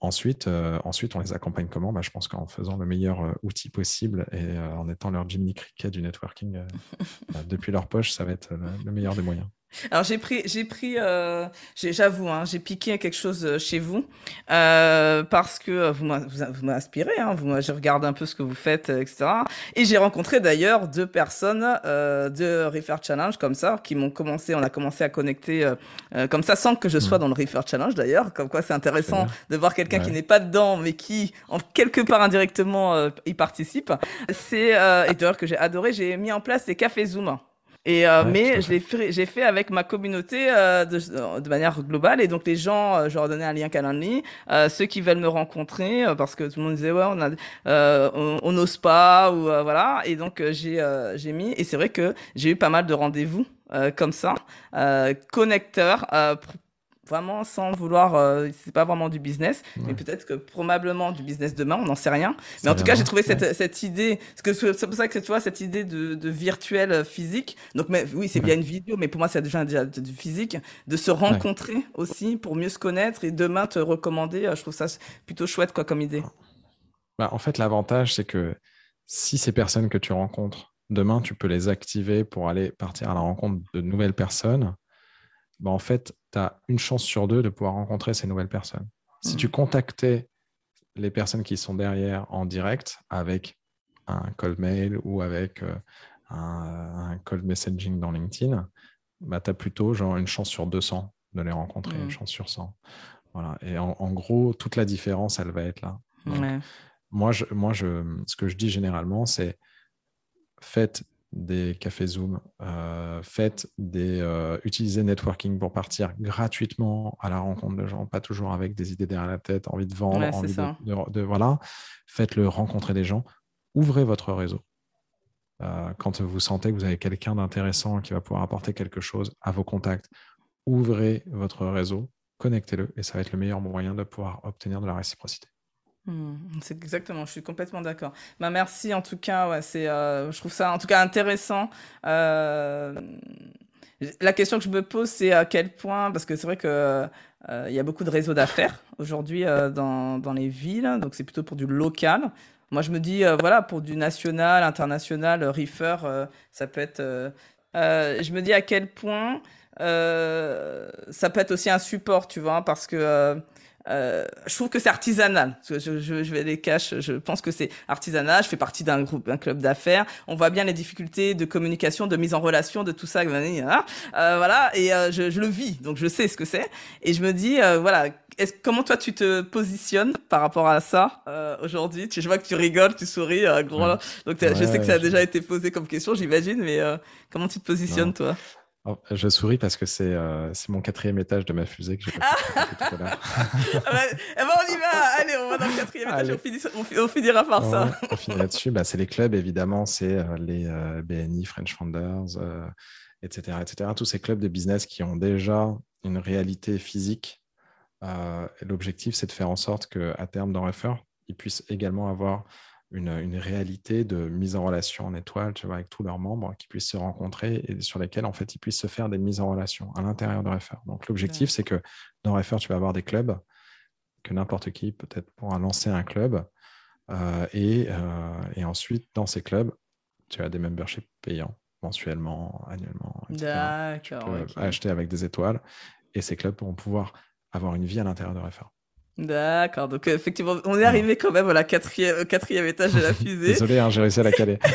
Ensuite, euh, ensuite, on les accompagne comment? Bah, Je pense qu'en faisant le meilleur euh, outil possible et euh, en étant leur Jimmy Cricket du networking bah, depuis leur poche, ça va être le meilleur des moyens. Alors j'ai pris, j'ai pris, euh, j'avoue, hein, j'ai piqué quelque chose euh, chez vous euh, parce que vous m'inspirez. Hein, vous, je regarde un peu ce que vous faites, etc. Et j'ai rencontré d'ailleurs deux personnes de Refer Challenge comme ça qui m'ont commencé. On a commencé à connecter comme ça sans que je sois mmh. dans le Refer Challenge d'ailleurs. Comme quoi c'est intéressant de voir quelqu'un qui n'est pas dedans mais qui en quelque part indirectement y participe. C'est et d'ailleurs que j'ai adoré. J'ai mis en place les cafés Zoom. Et euh, mais je l'ai fait, j'ai fait avec ma communauté euh, de, de, manière globale. Et donc les gens, euh, je leur donnais un lien Calendly, euh, ceux qui veulent me rencontrer parce que tout le monde disait ouais on a, on n'ose pas ou voilà. Et donc j'ai j'ai mis et c'est vrai que j'ai eu pas mal de rendez-vous comme ça, connecteurs vraiment sans vouloir, euh, c'est pas vraiment du business, mais peut-être que probablement du business demain, on n'en sait rien. Mais en tout cas, j'ai trouvé cette, cette idée, parce que c'est pour ça que tu vois cette idée de, de virtuel euh, physique. Donc, mais, oui, c'est bien une vidéo, mais pour moi, c'est déjà, déjà du physique, de se rencontrer aussi pour mieux se connaître et demain te recommander. Euh, je trouve ça plutôt chouette quoi comme idée. Bah, en fait, l'avantage, c'est que si ces personnes que tu rencontres demain, tu peux les activer pour aller partir à la rencontre de nouvelles personnes. Bah, en fait, tu as une chance sur deux de pouvoir rencontrer ces nouvelles personnes. Si tu mmh. contactais les personnes qui sont derrière en direct avec un cold mail ou avec euh, un, cold messaging dans LinkedIn, bah, tu as plutôt genre une chance sur 200 de les rencontrer, une mmh. chance sur 100. Voilà. Et en, gros, toute la différence, elle va être là. Moi, je, moi je, ce que je dis généralement, c'est faites des cafés Zoom, euh, faites des, euh, utilisez networking pour partir gratuitement à la rencontre de gens, pas toujours avec des idées derrière la tête, envie de vendre, envie de, voilà. Faites-le rencontrer des gens, ouvrez votre réseau. Euh, quand vous sentez que vous avez quelqu'un d'intéressant qui va pouvoir apporter quelque chose à vos contacts, ouvrez votre réseau, connectez-le et ça va être le meilleur moyen de pouvoir obtenir de la réciprocité. Hmm, c'est exactement, je suis complètement d'accord. Bah, merci en tout cas, ouais, euh, je trouve ça en tout cas intéressant. Euh, la question que je me pose, c'est à quel point, parce que c'est vrai que euh, il y a beaucoup de réseaux d'affaires aujourd'hui dans, dans les villes, donc c'est plutôt pour du local. Moi, je me dis, voilà, pour du national, international, reefer, ça peut être. je me dis à quel point ça peut être aussi un support, tu vois, parce que euh, je trouve que c'est artisanal. Je, je, je, vais les cacher. Je pense que c'est artisanal. Je fais partie d'un groupe, d'un club d'affaires. On voit bien les difficultés de communication, de mise en relation, de tout ça. Euh, voilà. Et euh, je, je, le vis, donc je sais ce que c'est. Et je me dis, euh, voilà, comment toi tu te positionnes par rapport à ça euh, aujourd'hui? Je vois que tu rigoles, tu souris, gros. Donc je sais que ça a déjà été posé comme question, j'imagine. Mais comment tu te positionnes toi? Oh, je souris parce que c'est euh, mon quatrième étage de ma fusée que j'ai pas tout à l'heure. Ah bah, eh ben, on y va, allez, on va dans le quatrième étage, on, finira par ça. on finira là-dessus. Bah, c'est les clubs, évidemment, c'est euh, les euh, BNI, French Founders, etc., etc. Tous ces clubs de business qui ont déjà une réalité physique. L'objectif, c'est de faire en sorte qu'à terme, dans Refer, ils puissent également avoir une, réalité de mise en relation en étoile, tu vois, avec tous leurs membres qui puissent se rencontrer et sur lesquels, en fait, ils puissent se faire des mises en relation à l'intérieur de Refer. Donc, l'objectif, c'est que dans Refer, tu vas avoir des clubs, que n'importe qui peut-être pourra lancer un club. Euh, euh, et, ensuite, dans ces clubs, tu as des memberships payants mensuellement, annuellement, D'accord. Acheter avec des étoiles. Et ces clubs pourront pouvoir avoir une vie à l'intérieur de Refer. D'accord, donc effectivement, on est arrivé quand même à la quatrième, au quatrième étage de la fusée. Désolé, hein, j'ai réussi à la caler.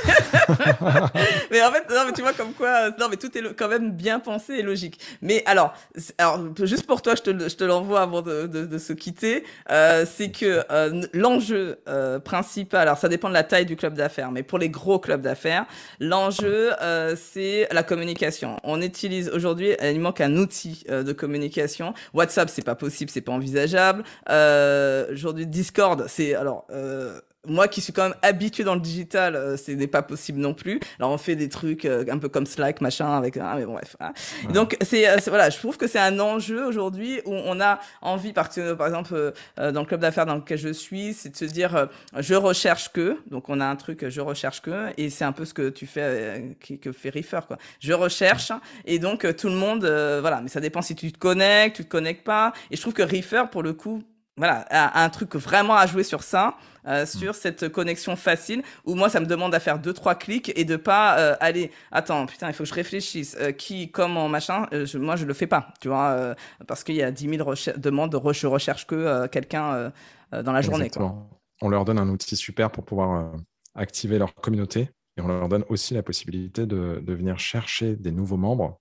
mais en fait, non, mais tu vois comme quoi, non, mais tout est quand même bien pensé et logique. Mais alors, alors juste pour toi, je te, je te l'envoie avant de, de, de, se quitter, euh, c'est que euh, l'enjeu euh, principal, alors ça dépend de la taille du club d'affaires, mais pour les gros clubs d'affaires, l'enjeu euh, c'est la communication. On utilise aujourd'hui, il manque un outil euh, de communication. WhatsApp, c'est pas possible, c'est pas envisageable. Euh, aujourd'hui, Discord, c'est alors euh, moi qui suis quand même habitué dans le digital, euh, ce n'est pas possible non plus. Alors on fait des trucs euh, un peu comme Slack, machin, avec ah, mais bon, bref. Hein. Donc c'est voilà, je trouve que c'est un enjeu aujourd'hui où on a envie, par, par exemple dans le club d'affaires dans lequel je suis, c'est de se dire je recherche que, donc on a un truc je recherche que, et c'est un peu ce que tu fais, que fait Reefer quoi. Je recherche et donc tout le monde, voilà, mais ça dépend si tu te connectes, tu te connectes pas. Et je trouve que Reefer pour le coup voilà, un truc vraiment à jouer sur ça, euh, sur mm. cette connexion facile, où moi, ça me demande à faire deux, trois clics et de pas euh, aller, attends, putain, il faut que je réfléchisse, euh, qui, comment, machin, je, moi, je le fais pas, tu vois, parce qu'il y a 10 000 demandes, de je recherche que quelqu'un dans la journée. Quoi. On leur donne un outil super pour pouvoir activer leur communauté et on leur donne aussi la possibilité de, de venir chercher des nouveaux membres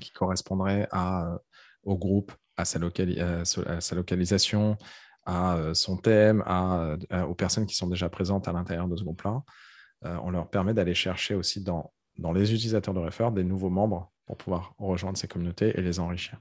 qui correspondraient à, au groupe, à sa, localisation, à euh, son thème, à, aux personnes qui sont déjà présentes à l'intérieur de ce groupe-là. Euh, on leur permet d'aller chercher aussi dans les utilisateurs de Refer des nouveaux membres pour pouvoir rejoindre ces communautés et les enrichir.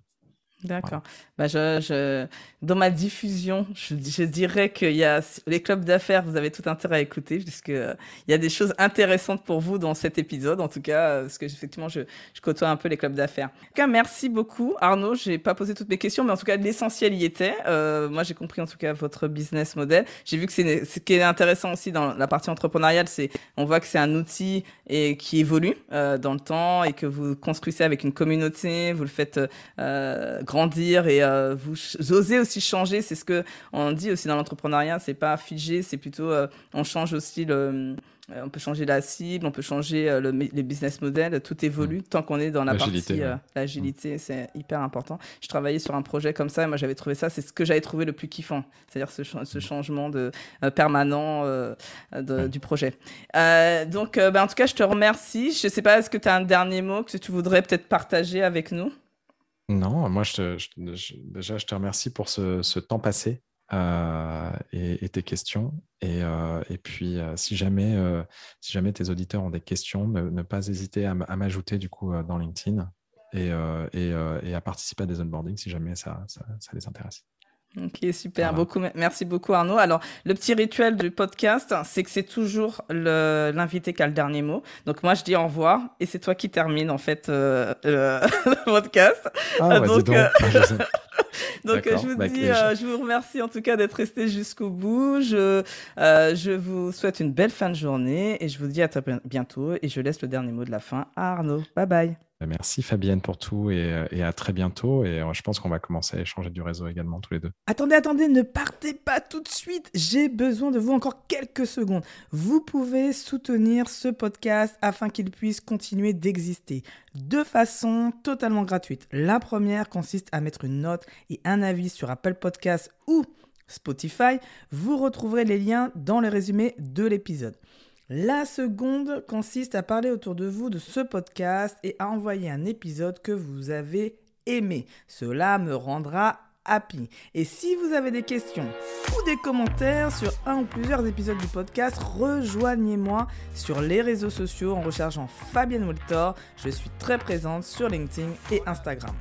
D'accord. Bah je, je, dans ma diffusion, je, je dirais qu'il y a les clubs d'affaires, vous avez tout intérêt à écouter, puisque euh, il y a des choses intéressantes pour vous dans cet épisode, en tout cas, euh, parce que effectivement, je, je côtoie un peu les clubs d'affaires. En tout cas, merci beaucoup, Arnaud. J'ai pas posé toutes mes questions, mais en tout cas, l'essentiel y était. Euh, moi, j'ai compris en tout cas votre business model. J'ai vu que c'est ce qui est intéressant aussi dans la partie entrepreneuriale, c'est on voit que c'est un outil et qui évolue euh, dans le temps et que vous construisez avec une communauté, vous le faites grandir et euh, vous osez aussi changer. C'est ce que on dit aussi dans l'entrepreneuriat, c'est pas figé, c'est plutôt euh, on change aussi le euh, on peut changer la cible, on peut changer euh, le, les business models, tout évolue mm. tant qu'on est dans la partie euh, l'agilité, mm. c'est hyper important. Je travaillais sur un projet comme ça et moi j'avais trouvé ça, c'est ce que j'avais trouvé le plus kiffant, c'est-à-dire ce, ce, mm. changement de permanent de, du projet. donc ben, en tout cas, je te remercie. Je sais pas, est-ce que tu as un dernier mot que tu voudrais peut-être partager avec nous? Non, moi déjà je te remercie pour ce, temps passé euh, et, tes questions. Et, euh, puis, euh, si, jamais, si jamais tes auditeurs ont des questions, ne, pas hésiter à, m'ajouter du coup dans LinkedIn et, et, à participer à des onboardings si jamais ça, ça les intéresse. Ok, super. Beaucoup, merci beaucoup, Arnaud. Alors, le petit rituel du podcast, c'est que c'est toujours l'invité qui a le dernier mot. Donc, moi, je dis au revoir et c'est toi qui termine, en fait, le podcast. Ah, donc, donc. Donc, je vous dis, euh, je vous remercie en tout cas d'être resté jusqu'au bout. Je, euh, je vous souhaite une belle fin de journée et je vous dis à très bientôt. Et je laisse le dernier mot de la fin à Arnaud. Bye bye. Bah, merci Fabienne pour tout et, et à très bientôt. Et euh, je pense qu'on va commencer à échanger du réseau également tous les deux. Attendez, attendez, ne partez pas tout de suite. J'ai besoin de vous encore quelques secondes. Vous pouvez soutenir ce podcast afin qu'il puisse continuer d'exister de façon totalement gratuite. La première consiste à mettre une note et un avis sur Apple Podcast ou Spotify. Vous retrouverez les liens dans le résumé de l'épisode. La seconde consiste à parler autour de vous de ce podcast et à envoyer un épisode que vous avez aimé. Cela me rendra Et si vous avez des questions ou des commentaires sur un ou plusieurs épisodes du podcast, rejoignez-moi sur les réseaux sociaux en recherchant Fabienne Woltor. Je suis très présente sur LinkedIn et Instagram.